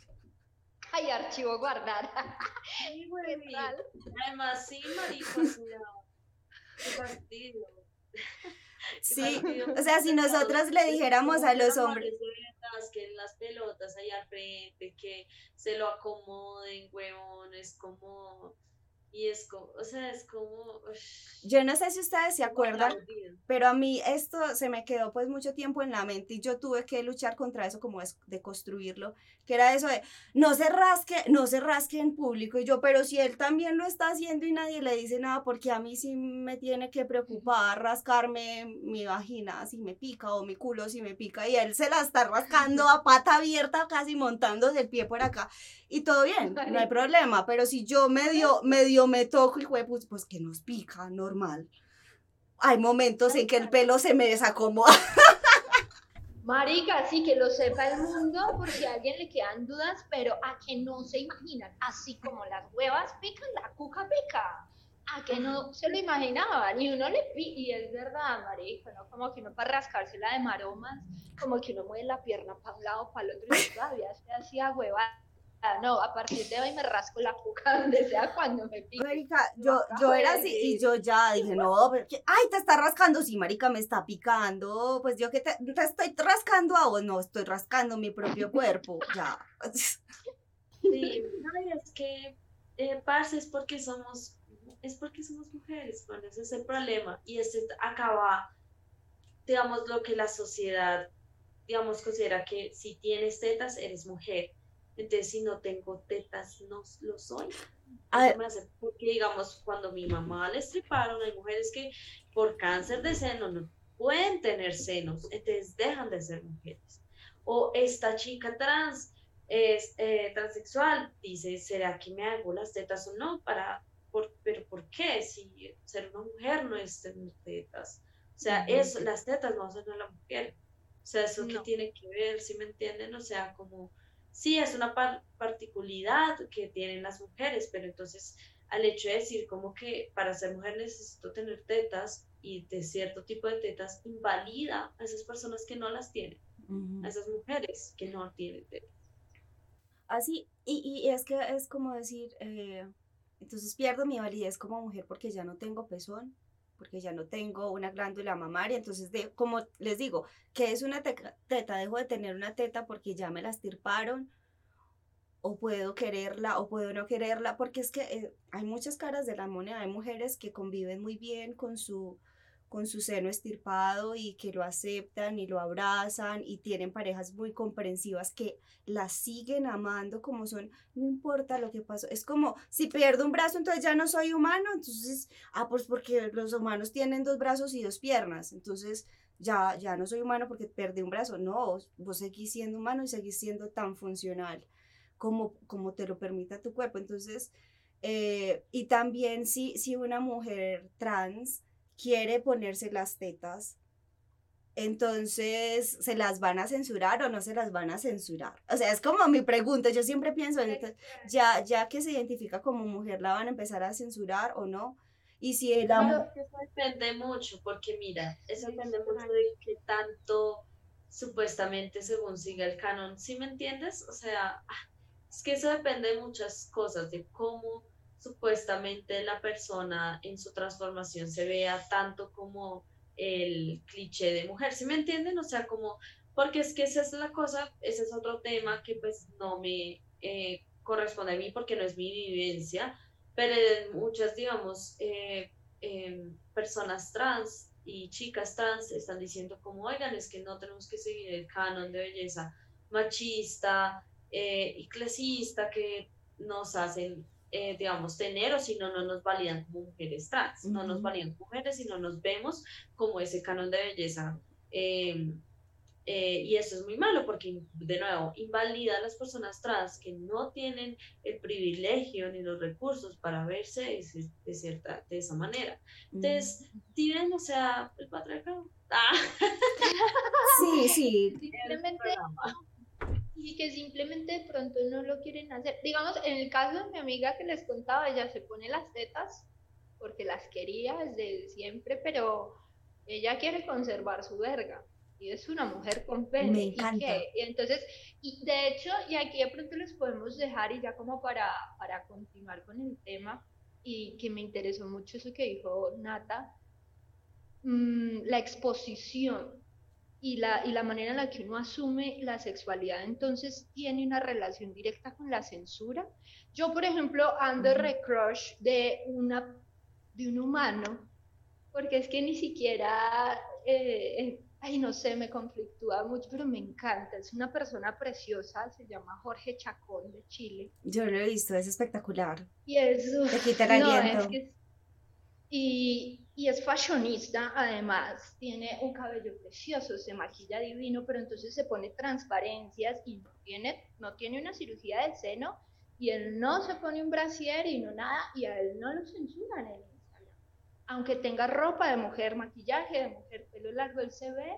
B: Ay, archivo guardar. [LAUGHS]
C: Además, sí, marica, qué partido.
A: Sí, o sea, si nosotros le dijéramos a los hombres
C: que las pelotas ahí al frente, que se lo acomoden, huevón, es como y es como, o sea, es como...
A: Yo no sé si ustedes se acuerdan, pero a mí esto se me quedó pues mucho tiempo en la mente y yo tuve que luchar contra eso como es de construirlo, que era eso de no se rasque, no se rasque en público y yo, pero si él también lo está haciendo y nadie le dice nada, porque a mí sí me tiene que preocupar rascarme mi vagina si me pica o mi culo si me pica y él se la está rascando [LAUGHS] a pata abierta casi montándose el pie por acá. Y todo bien, no hay problema, pero si yo medio, medio me toco y pues, pues que nos pica, normal. Hay momentos en que el pelo se me desacomoda. [LAUGHS]
B: Marica, sí, que lo sepa el mundo por si a alguien le quedan dudas, pero a que no se imaginan, así como las huevas pican, la cuca pica. A que no se lo imaginaban y uno le pica, y es verdad, marica, ¿no? Como que uno para rascársela de maromas, como que uno mueve la pierna para un lado, para el otro, y todavía se hacía hueva Ah, no, a partir de hoy me rasco la cuca [LAUGHS] donde sea cuando me pique.
A: Marica, yo, yo era así y yo ya dije, no, ay, te está rascando, sí, marica, me está picando, pues yo que te, estoy rascando a vos, no, estoy rascando mi propio [LAUGHS] cuerpo, ya.
C: Sí, [LAUGHS] no, es que, eh, parce, es porque somos, es porque somos mujeres, bueno, ese es el problema, y este acaba, digamos, lo que la sociedad, digamos, considera que si tienes tetas, eres mujer, entonces, si no tengo tetas, no lo soy. porque, digamos, cuando mi mamá le estriparon, hay mujeres que por cáncer de seno no pueden tener senos, entonces dejan de ser mujeres. O esta chica trans es eh, transexual, dice, ¿será que me hago las tetas o no? Para, por, pero ¿por qué? Si ser una mujer no es tener tetas. O sea, eso, las tetas no hacen a la mujer. O sea, eso que tiene que ver, si me entienden? O sea, como sí es una particularidad que tienen las mujeres, pero entonces al hecho de decir como que para ser mujer necesito tener tetas y de cierto tipo de tetas invalida a esas personas que no las tienen, a esas mujeres que no tienen tetas.
A: Así, y, y es que es como decir, eh, entonces pierdo mi validez como mujer porque ya no tengo pezón, porque ya no tengo una glándula mamaria, entonces de, como les digo, que es una teta, dejo de tener una teta porque ya me la estirparon, o puedo quererla o puedo no quererla, porque es que eh, hay muchas caras de la moneda, hay mujeres que conviven muy bien con su, con su seno estirpado y que lo aceptan y lo abrazan y tienen parejas muy comprensivas que las siguen amando como son, no importa lo que pasó, es como si pierdo un brazo entonces ya no soy humano, entonces, ah, pues porque los humanos tienen dos brazos y dos piernas, entonces ya, ya no soy humano porque perdí un brazo, no, vos seguís siendo humano y seguís siendo tan funcional como, como te lo permita tu cuerpo, entonces, eh, y también si, si una mujer trans, quiere ponerse las tetas, entonces se las van a censurar o no se las van a censurar. O sea, es como mi pregunta, yo siempre pienso, ya, ya que se identifica como mujer, ¿la van a empezar a censurar o no? Y si el
C: amor... Eso depende mucho, porque mira, eso depende mucho de qué tanto supuestamente según siga el canon, ¿sí me entiendes? O sea, ah, es que eso depende de muchas cosas, de cómo supuestamente la persona en su transformación se vea tanto como el cliché de mujer, ¿sí me entienden? O sea, como, porque es que esa es la cosa, ese es otro tema que pues no me eh, corresponde a mí porque no es mi vivencia, pero muchas, digamos, eh, em, personas trans y chicas trans están diciendo como, oigan, es que no tenemos que seguir el canon de belleza machista eh, y clasista que nos hacen eh, digamos, tener o si no, no nos validan como mujeres trans, no nos validan como mujeres y no nos vemos como ese canon de belleza. Em, eh, y eso es muy malo porque, de nuevo, invalida a las personas trans que no tienen el privilegio ni los recursos para verse de, cierta, de esa manera. Entonces, si ven, o sea, el patriarcado. Ah.
A: Sí, sí. [LAUGHS]
B: Simplemente y que simplemente de pronto no lo quieren hacer. Digamos, en el caso de mi amiga que les contaba, ella se pone las tetas porque las quería desde siempre, pero ella quiere conservar su verga. Y es una mujer con pene.
A: Me encanta.
B: Y, entonces, y de hecho, y aquí de pronto les podemos dejar, y ya como para, para continuar con el tema, y que me interesó mucho eso que dijo Nata, mm, la exposición y la, y la manera en la que uno asume la sexualidad entonces tiene una relación directa con la censura. Yo, por ejemplo, ando recrush de, una, de un humano, porque es que ni siquiera, eh, ay, no sé, me conflictúa mucho, pero me encanta. Es una persona preciosa, se llama Jorge Chacón de Chile.
A: Yo lo he visto, es espectacular.
B: Y eso...
A: Te quita el [LAUGHS] aliento.
B: Y, y es fashionista, además, tiene un cabello precioso, se maquilla divino, pero entonces se pone transparencias y no tiene, no tiene una cirugía del seno y él no se pone un brasier y no nada y a él no lo censuran en Instagram. Aunque tenga ropa de mujer, maquillaje de mujer, pelo largo, él se ve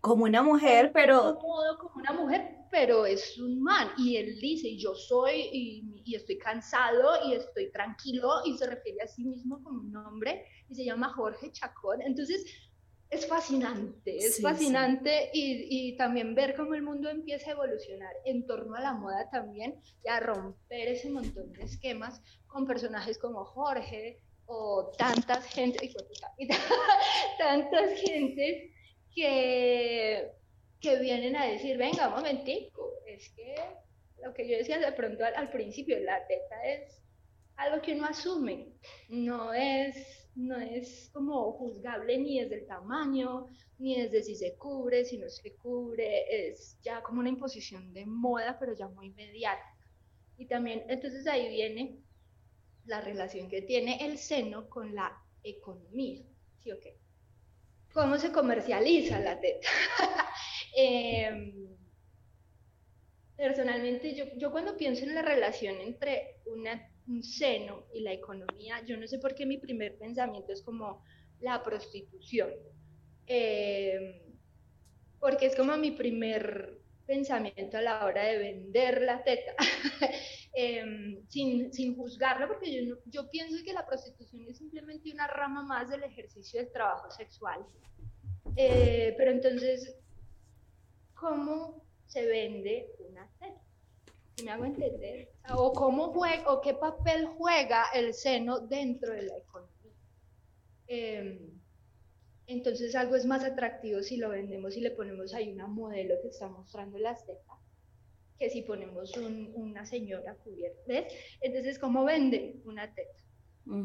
A: como una mujer, pero...
B: como una mujer, pero es un man. Y él dice, yo soy, y, y, estoy cansado, y estoy tranquilo, y se refiere a sí mismo como un hombre, y se llama Jorge Chacón. Entonces, es fascinante, es fascinante Y, y, también ver cómo el mundo empieza a evolucionar en torno a la moda también y a romper ese montón de esquemas con personajes como Jorge o tantas gente, y [LAUGHS] tantas gentes que, que vienen a decir, venga, un momentico, es que lo que yo decía de pronto al, principio, la teta es algo que uno asume, no es, no es como juzgable ni desde el tamaño, ni desde si se cubre, si no se cubre, es ya como una imposición de moda, pero ya muy inmediata. Y también, entonces ahí viene la relación que tiene el seno con la economía, ¿sí o qué? Cómo se comercializa la teta. [LAUGHS] Em, personalmente, yo, cuando pienso en la relación entre un seno y la economía, yo no sé por qué mi primer pensamiento es como la prostitución. Em, porque es como mi primer pensamiento a la hora de vender la teta, [LAUGHS] em, sin, sin, juzgarlo, porque yo, yo pienso que la prostitución es simplemente una rama más del ejercicio del trabajo sexual. Eh, pero entonces, ¿cómo se vende una teta? Si me hago entender. O cómo juega, o qué papel juega el seno dentro de la economía. Em, entonces algo es más atractivo si lo vendemos y le ponemos ahí una modelo que está mostrando las tetas, que si ponemos una señora cubierta. ¿Ves? Entonces, ¿cómo vende una teta?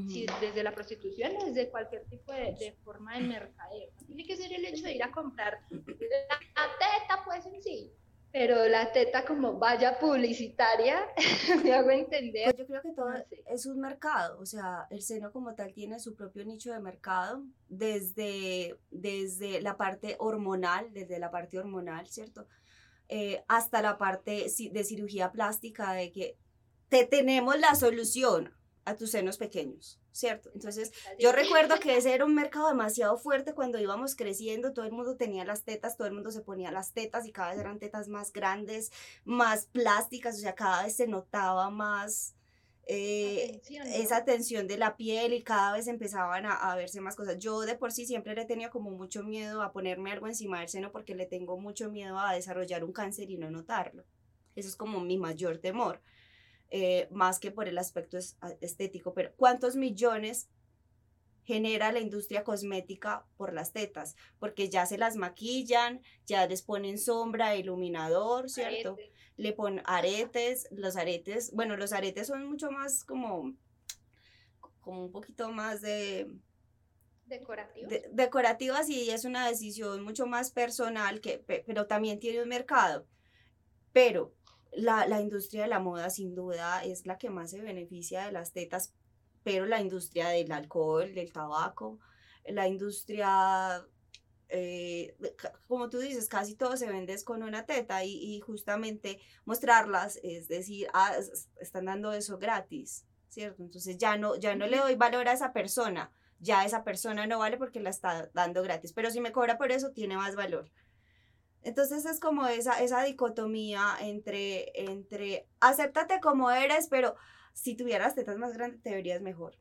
B: si desde la prostitución o desde cualquier tipo de, forma de mercadeo. tiene que ser el hecho de ir a comprar la teta, pues en sí, pero la teta como valla publicitaria, [LAUGHS] me hago entender.
A: Pues yo creo que todo es un mercado, o sea, el seno como tal tiene su propio nicho de mercado, desde, desde la parte hormonal, desde la parte hormonal, ¿cierto? Eh, hasta la parte de cirugía plástica, de que te tenemos la solución, a tus senos pequeños, ¿cierto? Entonces, yo recuerdo que ese era un mercado demasiado fuerte cuando íbamos creciendo, todo el mundo tenía las tetas, todo el mundo se ponía las tetas y cada vez eran tetas más grandes, más plásticas, o sea, cada vez se notaba más eh, esa tensión de la piel y cada vez empezaban a, a, verse más cosas. Yo de por sí siempre le tenía como mucho miedo a ponerme algo encima del seno porque le tengo mucho miedo a desarrollar un cáncer y no notarlo. Eso es como mi mayor temor. Eh, más que por el aspecto estético, pero ¿cuántos millones genera la industria cosmética por las tetas? Porque ya se las maquillan, ya les ponen sombra, iluminador, ¿cierto? Le ponen aretes, los aretes, bueno, los aretes son mucho más como, como un poquito más de... Decorativas y es una decisión mucho más personal, que, pero también tiene un mercado. Pero la, la industria de la moda sin duda es la que más se beneficia de las tetas, pero la industria del alcohol, del tabaco, la industria eh, como tú dices, casi todo se vende con una teta y, justamente mostrarlas, es decir, ah, están dando eso gratis, ¿cierto? Entonces ya no, ya no le doy valor a esa persona, ya esa persona no vale porque la está dando gratis, pero si me cobra por eso, tiene más valor. Entonces es como esa, esa dicotomía entre, entre acéptate como eres, pero si tuvieras tetas más grandes te verías mejor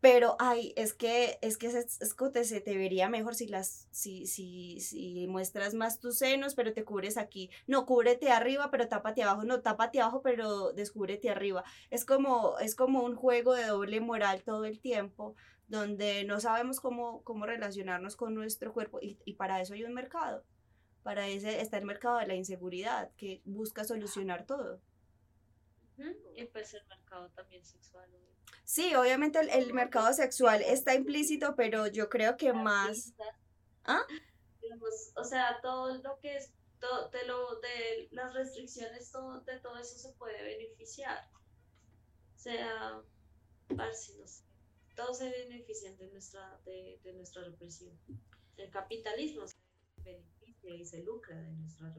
A: pero ay, es que es que escote se te vería mejor si las si si si muestras más tus senos, pero te cubres aquí. No, cúbrete arriba, pero tápate abajo. No, tápate abajo, pero descúbrete arriba. Es como es como un juego de doble moral todo el tiempo donde no sabemos cómo cómo relacionarnos con nuestro cuerpo y, y para eso hay un mercado. Para ese está el mercado de la inseguridad que busca solucionar todo.
C: Y pues el mercado también sexual.
A: Sí, obviamente el, mercado sexual está implícito, pero yo creo que más...
C: ¿Ah? o sea, todo lo que es, todo, de, lo, de las restricciones, todo, de todo eso se puede beneficiar. O sea, si no sé, todos se benefician de nuestra, de, de nuestra represión. El capitalismo se beneficia y se lucra de nuestra.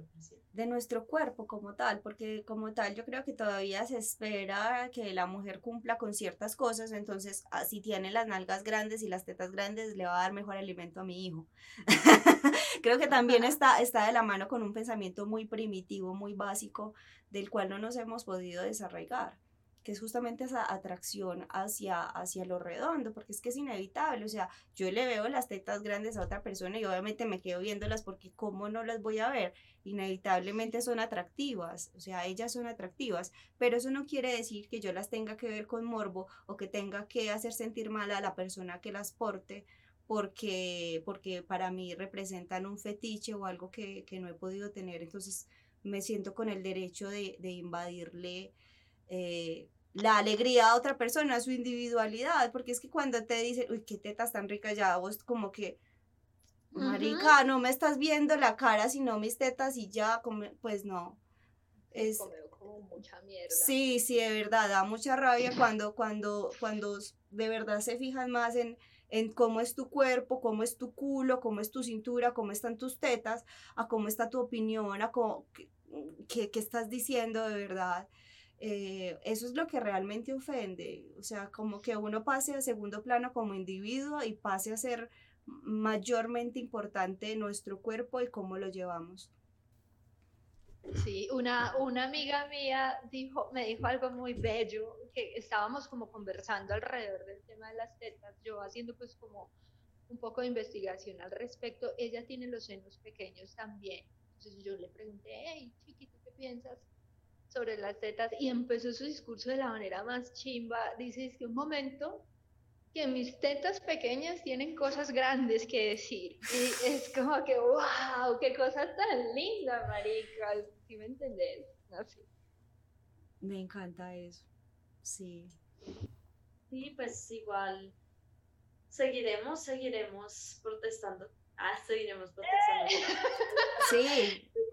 A: De nuestro cuerpo como tal, porque como tal yo creo que todavía se espera que la mujer cumpla con ciertas cosas, entonces ah, si tiene las nalgas grandes y las tetas grandes le va a dar mejor alimento a mi hijo. [LAUGHS] creo que también está, está de la mano con un pensamiento muy primitivo, muy básico, del cual no nos hemos podido desarraigar que es justamente esa atracción hacia, hacia lo redondo, porque es que es inevitable, o sea, yo le veo las tetas grandes a otra persona y obviamente me quedo viéndolas porque cómo no las voy a ver, inevitablemente son atractivas, o sea, ellas son atractivas, pero eso no quiere decir que yo las tenga que ver con morbo o que tenga que hacer sentir mal a la persona que las porte, porque, porque para mí representan un fetiche o algo que, que no he podido tener, entonces me siento con el derecho de, de invadirle eh, la alegría a otra persona, su individualidad, porque es que cuando te dicen, uy, qué tetas tan ricas, ya vos como que, marica, no me estás viendo la cara, sino mis tetas y ya, pues no.
B: Es, como mucha mierda.
A: Sí, sí, de verdad, da mucha rabia cuando, cuando, cuando de verdad se fijan más en, en cómo es tu cuerpo, cómo es tu culo, cómo es tu cintura, cómo están tus tetas, a cómo está tu opinión, a cómo, qué, qué estás diciendo de verdad. Eh, eso es lo que realmente ofende, o sea, como que uno pase a segundo plano como individuo y pase a ser mayormente importante nuestro cuerpo y cómo lo llevamos.
B: Sí, una, una amiga mía dijo, me dijo algo muy bello, que estábamos como conversando alrededor del tema de las tetas, yo haciendo pues como un poco de investigación al respecto, ella tiene los senos pequeños también, entonces yo le pregunté, hey, chiquito, ¿qué piensas? Sobre las tetas y empezó su discurso de la manera más chimba. Dice, que un momento que mis tetas pequeñas tienen cosas grandes que decir. Y es como que, wow, qué cosa tan linda, marica. ¿Sí me entendés? Sé.
A: Me encanta eso. Sí.
C: Sí, pues igual seguiremos, seguiremos protestando. Ah, seguiremos protestando.
A: Sí. [LAUGHS]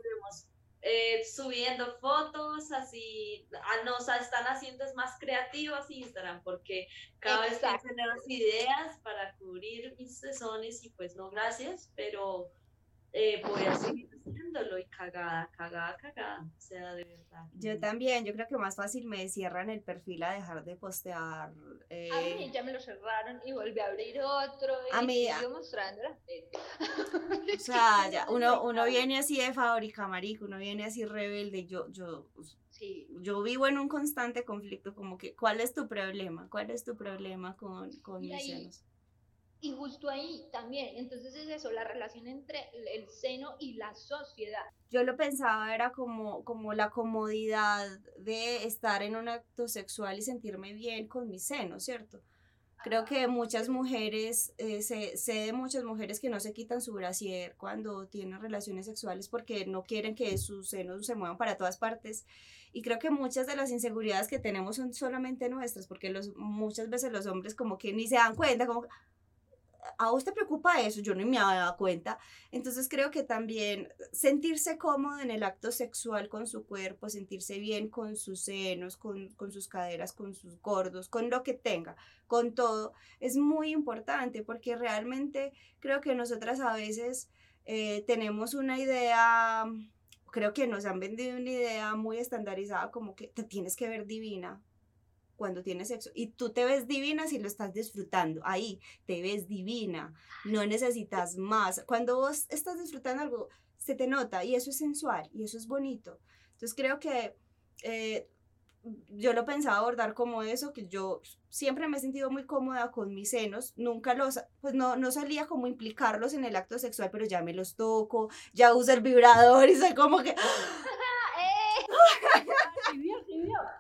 C: Eh, subiendo fotos, así, ah, nos están haciendo es más creativos Instagram, porque cada vez nuevas ideas para cubrir mis sesones y pues no, gracias, pero eh, voy a seguir haciéndolo y cagada, cagada, cagada, o sea, de verdad.
A: Yo también, yo creo que más fácil me cierran el perfil a dejar de postear.
B: Eh... A mí ya me lo cerraron y volví a abrir otro y a mí, sigo mostrando las
A: O sea, [LAUGHS] ya, uno, uno viene así de fábrica, marico, uno viene así rebelde, yo, yo,
B: sí.
A: yo vivo en un constante conflicto, como que, ¿cuál es tu problema? ¿Cuál es tu problema con, con mis senos?
B: Y justo ahí también, entonces es eso, la relación entre el seno y la sociedad.
A: Yo lo pensaba, era como, como la comodidad de estar en un acto sexual y sentirme bien con mi seno, ¿cierto? Creo que muchas mujeres, eh, sé, de muchas mujeres que no se quitan su brasier cuando tienen relaciones sexuales porque no quieren que sus senos se muevan para todas partes. Y creo que muchas de las inseguridades que tenemos son solamente nuestras, porque los, muchas veces los hombres como que ni se dan cuenta, como, a vos te preocupa eso, yo no me había dado cuenta. Entonces creo que también sentirse cómodo en el acto sexual con su cuerpo, sentirse bien con sus senos, con, con sus caderas, con sus gordos, con lo que tenga, con todo, es muy importante porque realmente creo que nosotras a veces eh, tenemos una idea, creo que nos han vendido una idea muy estandarizada como que te tienes que ver divina cuando tienes sexo y tú te ves divina si lo estás disfrutando, ahí te ves divina, no necesitas más. Cuando vos estás disfrutando algo, se te nota y eso es sensual y eso es bonito. Entonces creo que eh, yo lo pensaba abordar como eso, que yo siempre me he sentido muy cómoda con mis senos, nunca los, pues no, no solía como implicarlos en el acto sexual, pero ya me los toco, ya uso el vibrador y soy como que... [LAUGHS] [LAUGHS]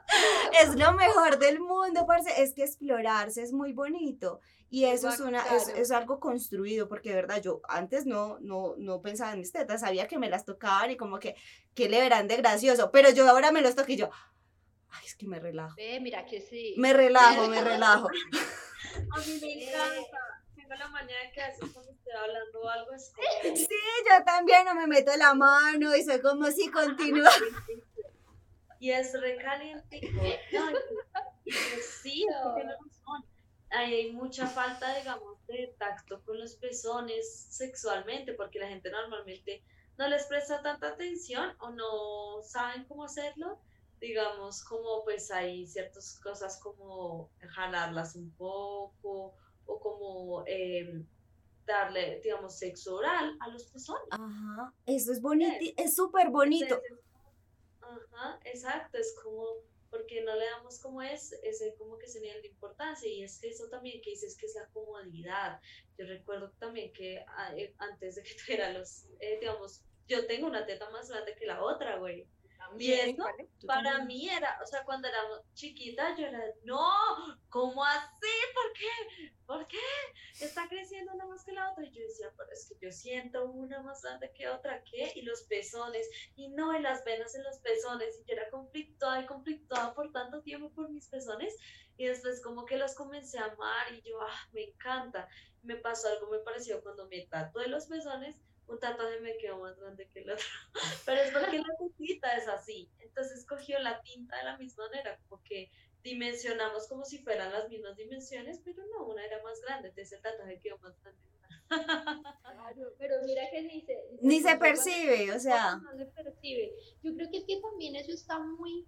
A: [LAUGHS] es lo mejor del mundo, parce. Es que explorarse es muy bonito. Y eso es, una, es, es, algo construido, porque de verdad yo antes no, no, no pensaba en mis tetas, sabía que me las tocaban y como que, ¿qué le verán de gracioso? Pero yo ahora me los toco y yo, ay, es que me relajo.
B: Mira que sí.
A: Me relajo, me [LAUGHS] relajo.
C: A mí me encanta. Tengo la manera de que a veces cuando estoy hablando algo es
A: Sí, yo también no me meto la mano y soy como si continúa.
C: Y es recaliente. No, sí, tiene razón. Hay mucha falta, digamos, de tacto con los pezones sexualmente, porque la gente normalmente no les presta tanta atención o no saben cómo hacerlo digamos, como pues hay ciertas cosas como jalarlas un poco o como em, darle, digamos, sexo oral a los pezones.
A: Ajá, eso es bonito, es súper bonito.
C: Ajá, exacto, es como, porque no le damos como es, ese como que ese nivel de importancia y es que eso también que dices que es la comodidad. Yo recuerdo también que ah, eh, antes de que [LAUGHS] tuviera los, eh, digamos, yo tengo una teta más grande que la otra, güey. Y eso para mí era, o sea, cuando éramos chiquitas, yo era, no, ¿cómo así? ¿Por qué? ¿Por qué? Está creciendo una más que la otra. Y yo decía, pero es que yo siento una más grande que otra, ¿qué? Y los pezones, y no, y las venas en los pezones. Y yo era conflictuada y conflictuada por tanto tiempo por mis pezones. Y después como que los comencé a amar y yo, ah, me encanta. Me pasó algo, me pareció cuando me de los pezones un tatuaje me quedó más grande que el otro. [LAUGHS] Pero es porque la puntita es así. Entonces cogió la tinta de la misma manera, como que dimensionamos como si fueran las mismas dimensiones, pero no, una era más grande, entonces el tatuaje quedó más grande.
B: Claro, pero mira que ni se,
A: ni se percibe, o sea.
B: No se percibe. Yo creo que es que también eso está muy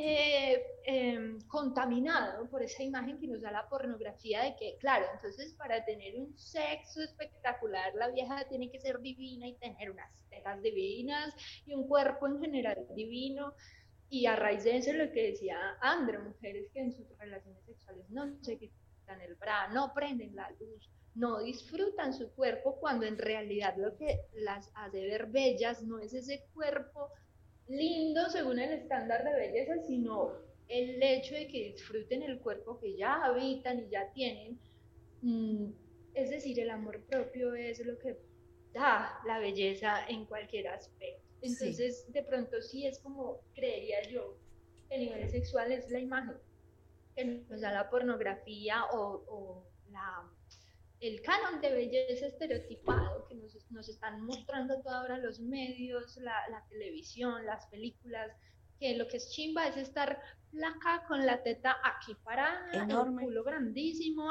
B: eh, em, contaminado por esa imagen que nos da la pornografía de que, claro, entonces para tener un sexo espectacular, la vieja tiene que ser divina y tener unas tetas divinas y un cuerpo en general divino. Y a raíz de eso lo que decía Andrea, mujeres que en sus relaciones sexuales no se quitan el bra, no prenden la luz, no disfrutan su cuerpo cuando en realidad lo que las hace ver bellas no es ese cuerpo lindo según el estándar de belleza, sino el hecho de que disfruten el cuerpo que ya habitan y ya tienen. Mm, es decir, el amor propio es lo que da la belleza en cualquier aspecto. Entonces, de pronto sí es como creería yo, el nivel sexual es la imagen que nos da la pornografía o, o la el canon de belleza estereotipado que nos, nos están mostrando toda hora los medios, la, la, televisión, las películas, que lo que es chimba es estar flaca con la teta aquí parada, Enorme. el culo grandísimo,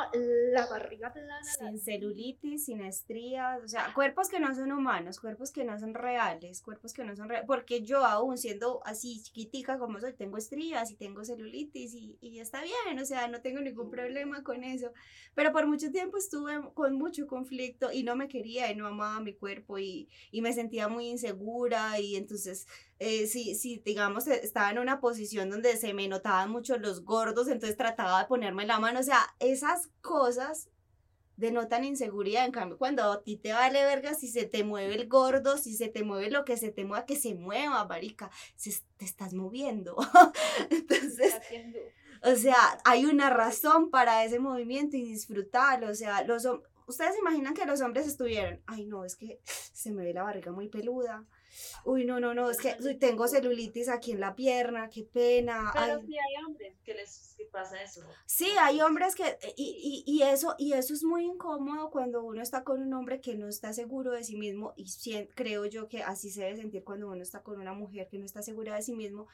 B: la barriga plana.
A: Sin celulitis, sin estrías, o sea, cuerpos que no son humanos, cuerpos que no son reales, cuerpos que no son reales, porque yo aún siendo así chiquitica como soy, tengo estrías y tengo celulitis y, y está bien, o sea, no tengo ningún problema con eso, pero por mucho tiempo estuve con mucho conflicto y no me quería y no amaba mi cuerpo y, y me sentía muy insegura y entonces eh, si, si, digamos, estaba en una posición donde se me notaban mucho los gordos, entonces trataba de ponerme la mano, o sea, esas cosas denotan inseguridad, en cambio, cuando a ti te vale verga si se te mueve el gordo, si se te mueve lo que se te mueva, que se mueva, marica, se, te estás moviendo. [LAUGHS] entonces, o sea, hay una razón para ese movimiento y disfrutarlo, o sea, los ustedes imaginan que los hombres estuvieran, ay no, es que se me ve la barriga muy peluda, Uy, no, no, no, es que tengo celulitis aquí en la pierna, qué pena.
C: Pero sí hay hombres que les pasa eso.
A: Sí, hay hombres que, y, y, y, eso, y eso es muy incómodo cuando uno está con un hombre que no está seguro de sí mismo, y creo yo que así se debe sentir cuando uno está con una mujer que no está segura de sí mismo,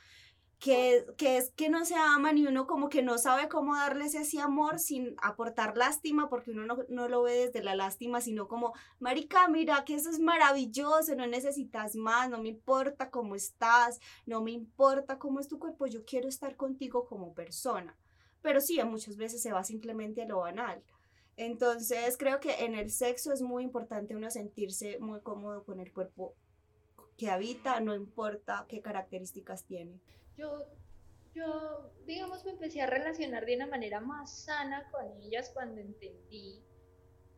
A: que, que, es que no se aman y uno como que no sabe cómo darles ese amor sin aportar lástima, porque uno no, no, lo ve desde la lástima, sino como, marica, mira que eso es maravilloso, no necesitas más, no me importa cómo estás, no me importa cómo es tu cuerpo, yo quiero estar contigo como persona. Pero sí, muchas veces se va simplemente a lo banal. Entonces creo que en el sexo es muy importante uno sentirse muy cómodo con el cuerpo que habita, no importa qué características tiene
B: yo, yo, digamos, me empecé a relacionar de una manera más sana con ellas cuando entendí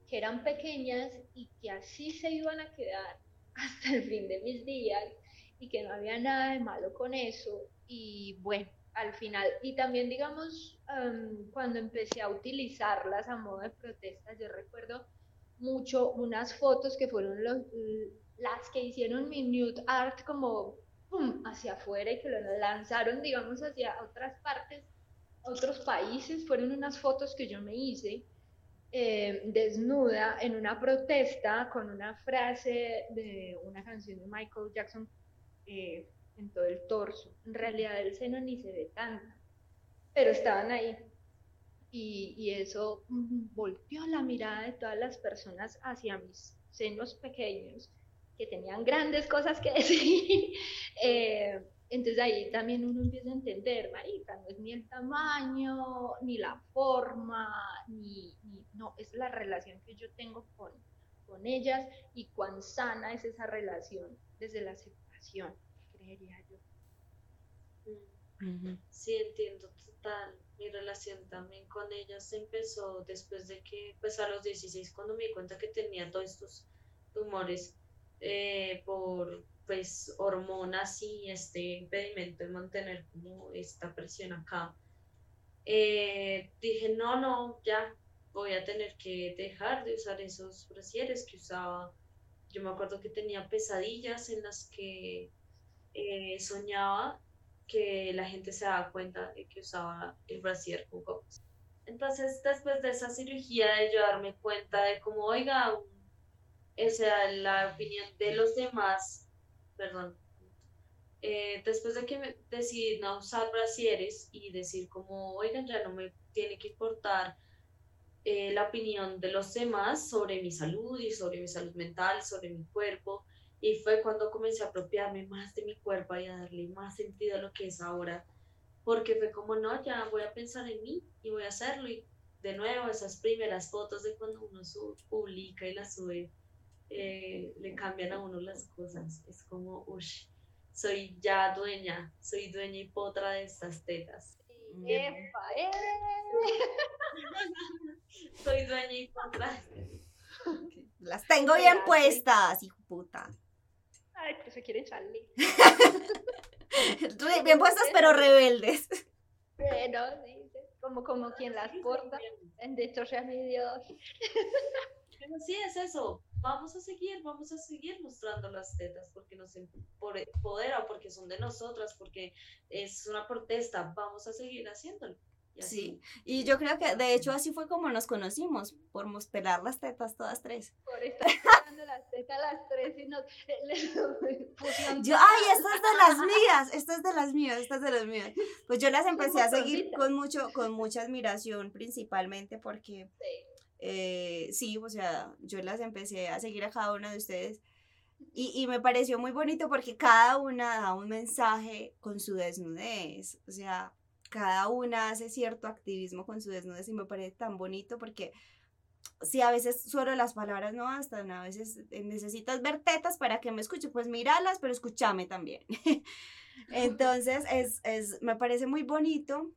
B: que eran pequeñas y que así se iban a quedar [LAUGHS] hasta el fin de mis días y que no había nada de malo con eso. Y bueno, al final, y también digamos, cuando empecé a utilizarlas a modo de protesta, yo recuerdo mucho unas fotos que fueron las que hicieron mi nude art como hacia afuera y que lo lanzaron, digamos, hacia otras partes, otros países. Fueron unas fotos que yo me hice eh, desnuda en una protesta con una frase de una canción de Michael Jackson eh, en todo el torso. En realidad el seno ni se ve tanto, pero estaban ahí. Y, y eso volteó la mirada de todas las personas hacia mis senos pequeños que tenían grandes cosas que [LAUGHS] decir. Eh, entonces ahí también uno empieza a entender, marica, no es ni el tamaño, ni la forma, ni, no, es la relación que yo tengo con, con ellas y cuán sana es esa relación desde la aceptación, creería yo.
C: Sí, entiendo total. Mi relación también con ellas empezó después de que, pues a los 16, cuando me di cuenta que tenía todos estos tumores eh, por pues hormonas y este impedimento de mantener como esta presión acá. Eh, dije, no, no, ya voy a tener que dejar de usar esos brasieres que usaba. Yo me acuerdo que tenía pesadillas en las que eh, soñaba que la gente se daba cuenta de que usaba el brasier con Entonces, después de esa cirugía, de yo darme cuenta de cómo, oiga, esa la opinión de los demás, perdón, eh, después de que decidí no usar brasieres y decir como, oigan, ya no me tiene que importar eh, la opinión de los demás sobre mi salud y sobre mi salud mental, sobre mi cuerpo. Y fue cuando comencé a apropiarme más de mi cuerpo y a darle más sentido a lo que es ahora. Porque fue como, no, ya voy a pensar en mí y voy a hacerlo. Y de nuevo, esas primeras fotos de cuando uno publica y las sube eh, le cambian a uno las cosas. Es como, uy, soy ya dueña, soy dueña y potra de estas tetas.
B: ¡Epa, eh! [LAUGHS]
C: soy dueña y potra. [LAUGHS]
A: Las tengo bien puestas, hijo puta.
B: Ay, pues se quieren salir.
A: bien puestas, pero rebeldes.
B: Bueno, sí, como, como quien las porta. De hecho, sea mi Dios.
C: Pero sí es eso, vamos a seguir, vamos a seguir mostrando las tetas porque nos empodera, porque son de nosotras, porque es una protesta, vamos a seguir haciéndolo.
A: sí, y yo creo que de hecho así fue como nos conocimos, por mostrar las tetas todas tres.
B: Por estar las tetas las tres y nos... [LAUGHS]
A: yo, ay, esta es de las mías, esta es de las mías, esta es de las mías. Pues yo las empecé a seguir con mucho, con mucha admiración, principalmente porque... Sí eh, sí, o sea, yo las empecé a seguir a cada una de ustedes y, y, me pareció muy bonito porque cada una da un mensaje con su desnudez, o sea, cada una hace cierto activismo con su desnudez y me parece tan bonito porque si a veces solo las palabras no bastan, a veces necesitas ver tetas para que me escuche, pues míralas, pero escúchame también. [LAUGHS] Entonces, es, es, me parece muy bonito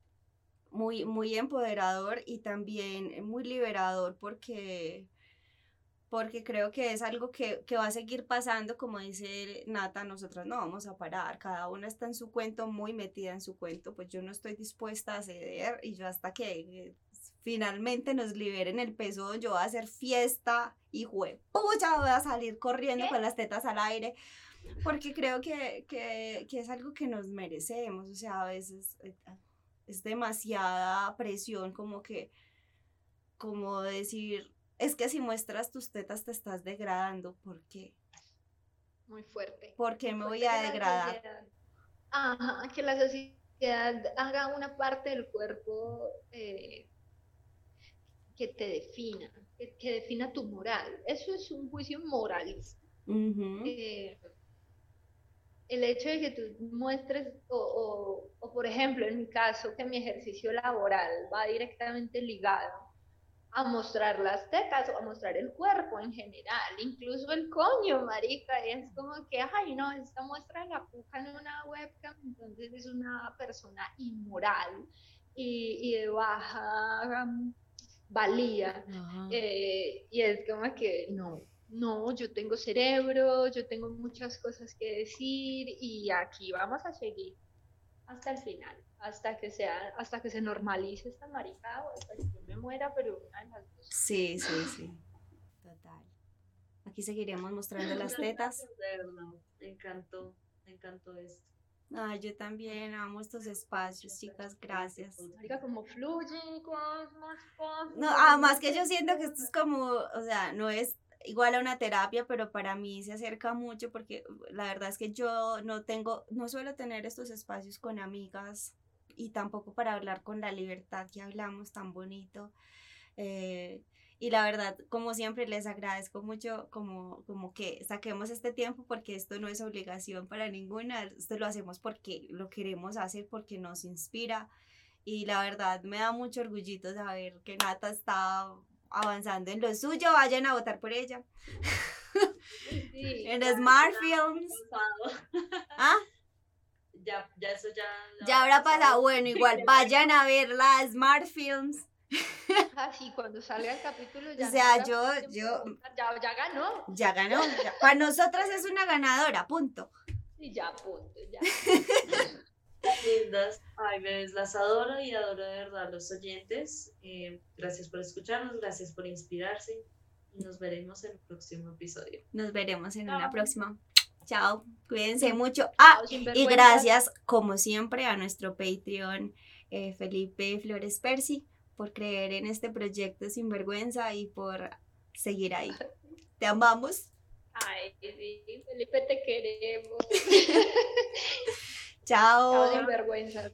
A: muy, muy empoderador y también muy liberador porque, porque creo que es algo que, que, va a seguir pasando, como dice Nata, nosotros no vamos a parar, cada una está en su cuento, muy metida en su cuento, pues yo no estoy dispuesta a ceder y yo hasta que finalmente nos liberen el peso, yo voy a hacer fiesta y pucha, voy a salir corriendo con las tetas al aire, porque creo que, que, que es algo que nos merecemos, o sea, a veces... Es demasiada presión, como que, como decir, es que si muestras tus tetas te estás degradando, ¿por qué?
B: Muy fuerte.
A: ¿Por qué me voy a degradar?
B: Ajá, que la sociedad haga una parte del cuerpo eh, que te defina, que, defina tu moral. Eso es un juicio moralista. Eh, el hecho de que tú muestres, o, o, por ejemplo, en mi caso, que mi ejercicio laboral va directamente ligado a mostrar las tetas o a mostrar el cuerpo en general, incluso el coño, marica, es como que, ay, no, esta muestra la puja en una webcam, entonces es una persona inmoral y, y de baja um, valía, eh, y es como que, no, no, yo tengo cerebro, yo tengo muchas cosas que decir y aquí vamos a seguir hasta el final hasta que sea, hasta que se normalice esta maricada o hasta que yo me muera, pero una de las dos.
A: Sí, sí, sí. Total. Aquí seguiremos mostrando las [LAUGHS] tetas.
C: Me encantó, me encantó esto.
A: Ay, yo también amo estos espacios, chicas, gracias.
B: Marica, como fluyen, cosmos, cosmos.
A: No, además que yo siento que esto es como, o sea, no es igual a una terapia, pero para mí se acerca mucho porque la verdad es que yo no tengo, no suelo tener estos espacios con amigas y tampoco para hablar con la libertad que hablamos tan bonito. Eh, y la verdad, como siempre, les agradezco mucho como, como que saquemos este tiempo porque esto no es obligación para ninguna, esto lo hacemos porque lo queremos hacer, porque nos inspira. Y la verdad, me da mucho orgullito saber que Nata está avanzando en lo suyo, vayan a votar por ella. [LAUGHS] en Smart Films. [LAUGHS] ¿Ah? [LAUGHS]
C: ya, ya eso ya.
A: Ya habrá pasado. Bueno, igual vayan a ver la Smart Films.
B: Ah, sí, cuando salga el capítulo
A: ya. O sea, yo, yo.
B: Ya, ya ganó.
A: Ya ganó. Para nosotras es una ganadora, punto.
B: Y ya, punto, ya. [LAUGHS]
C: Lindas. Ay, bebés, las adoro y adoro de verdad a los oyentes. Eh, gracias por escucharnos, gracias por inspirarse. Y nos veremos en el próximo episodio.
A: Nos veremos en una próxima. Chao, cuídense mucho. Ah, y gracias, como siempre, a nuestro Patreon eh, Felipe Flores Percy por creer en este proyecto sin vergüenza y por seguir ahí. Te amamos.
B: Ay, sí, Felipe, te queremos. [LAUGHS]
A: Chao.
B: Chao, vergüenza.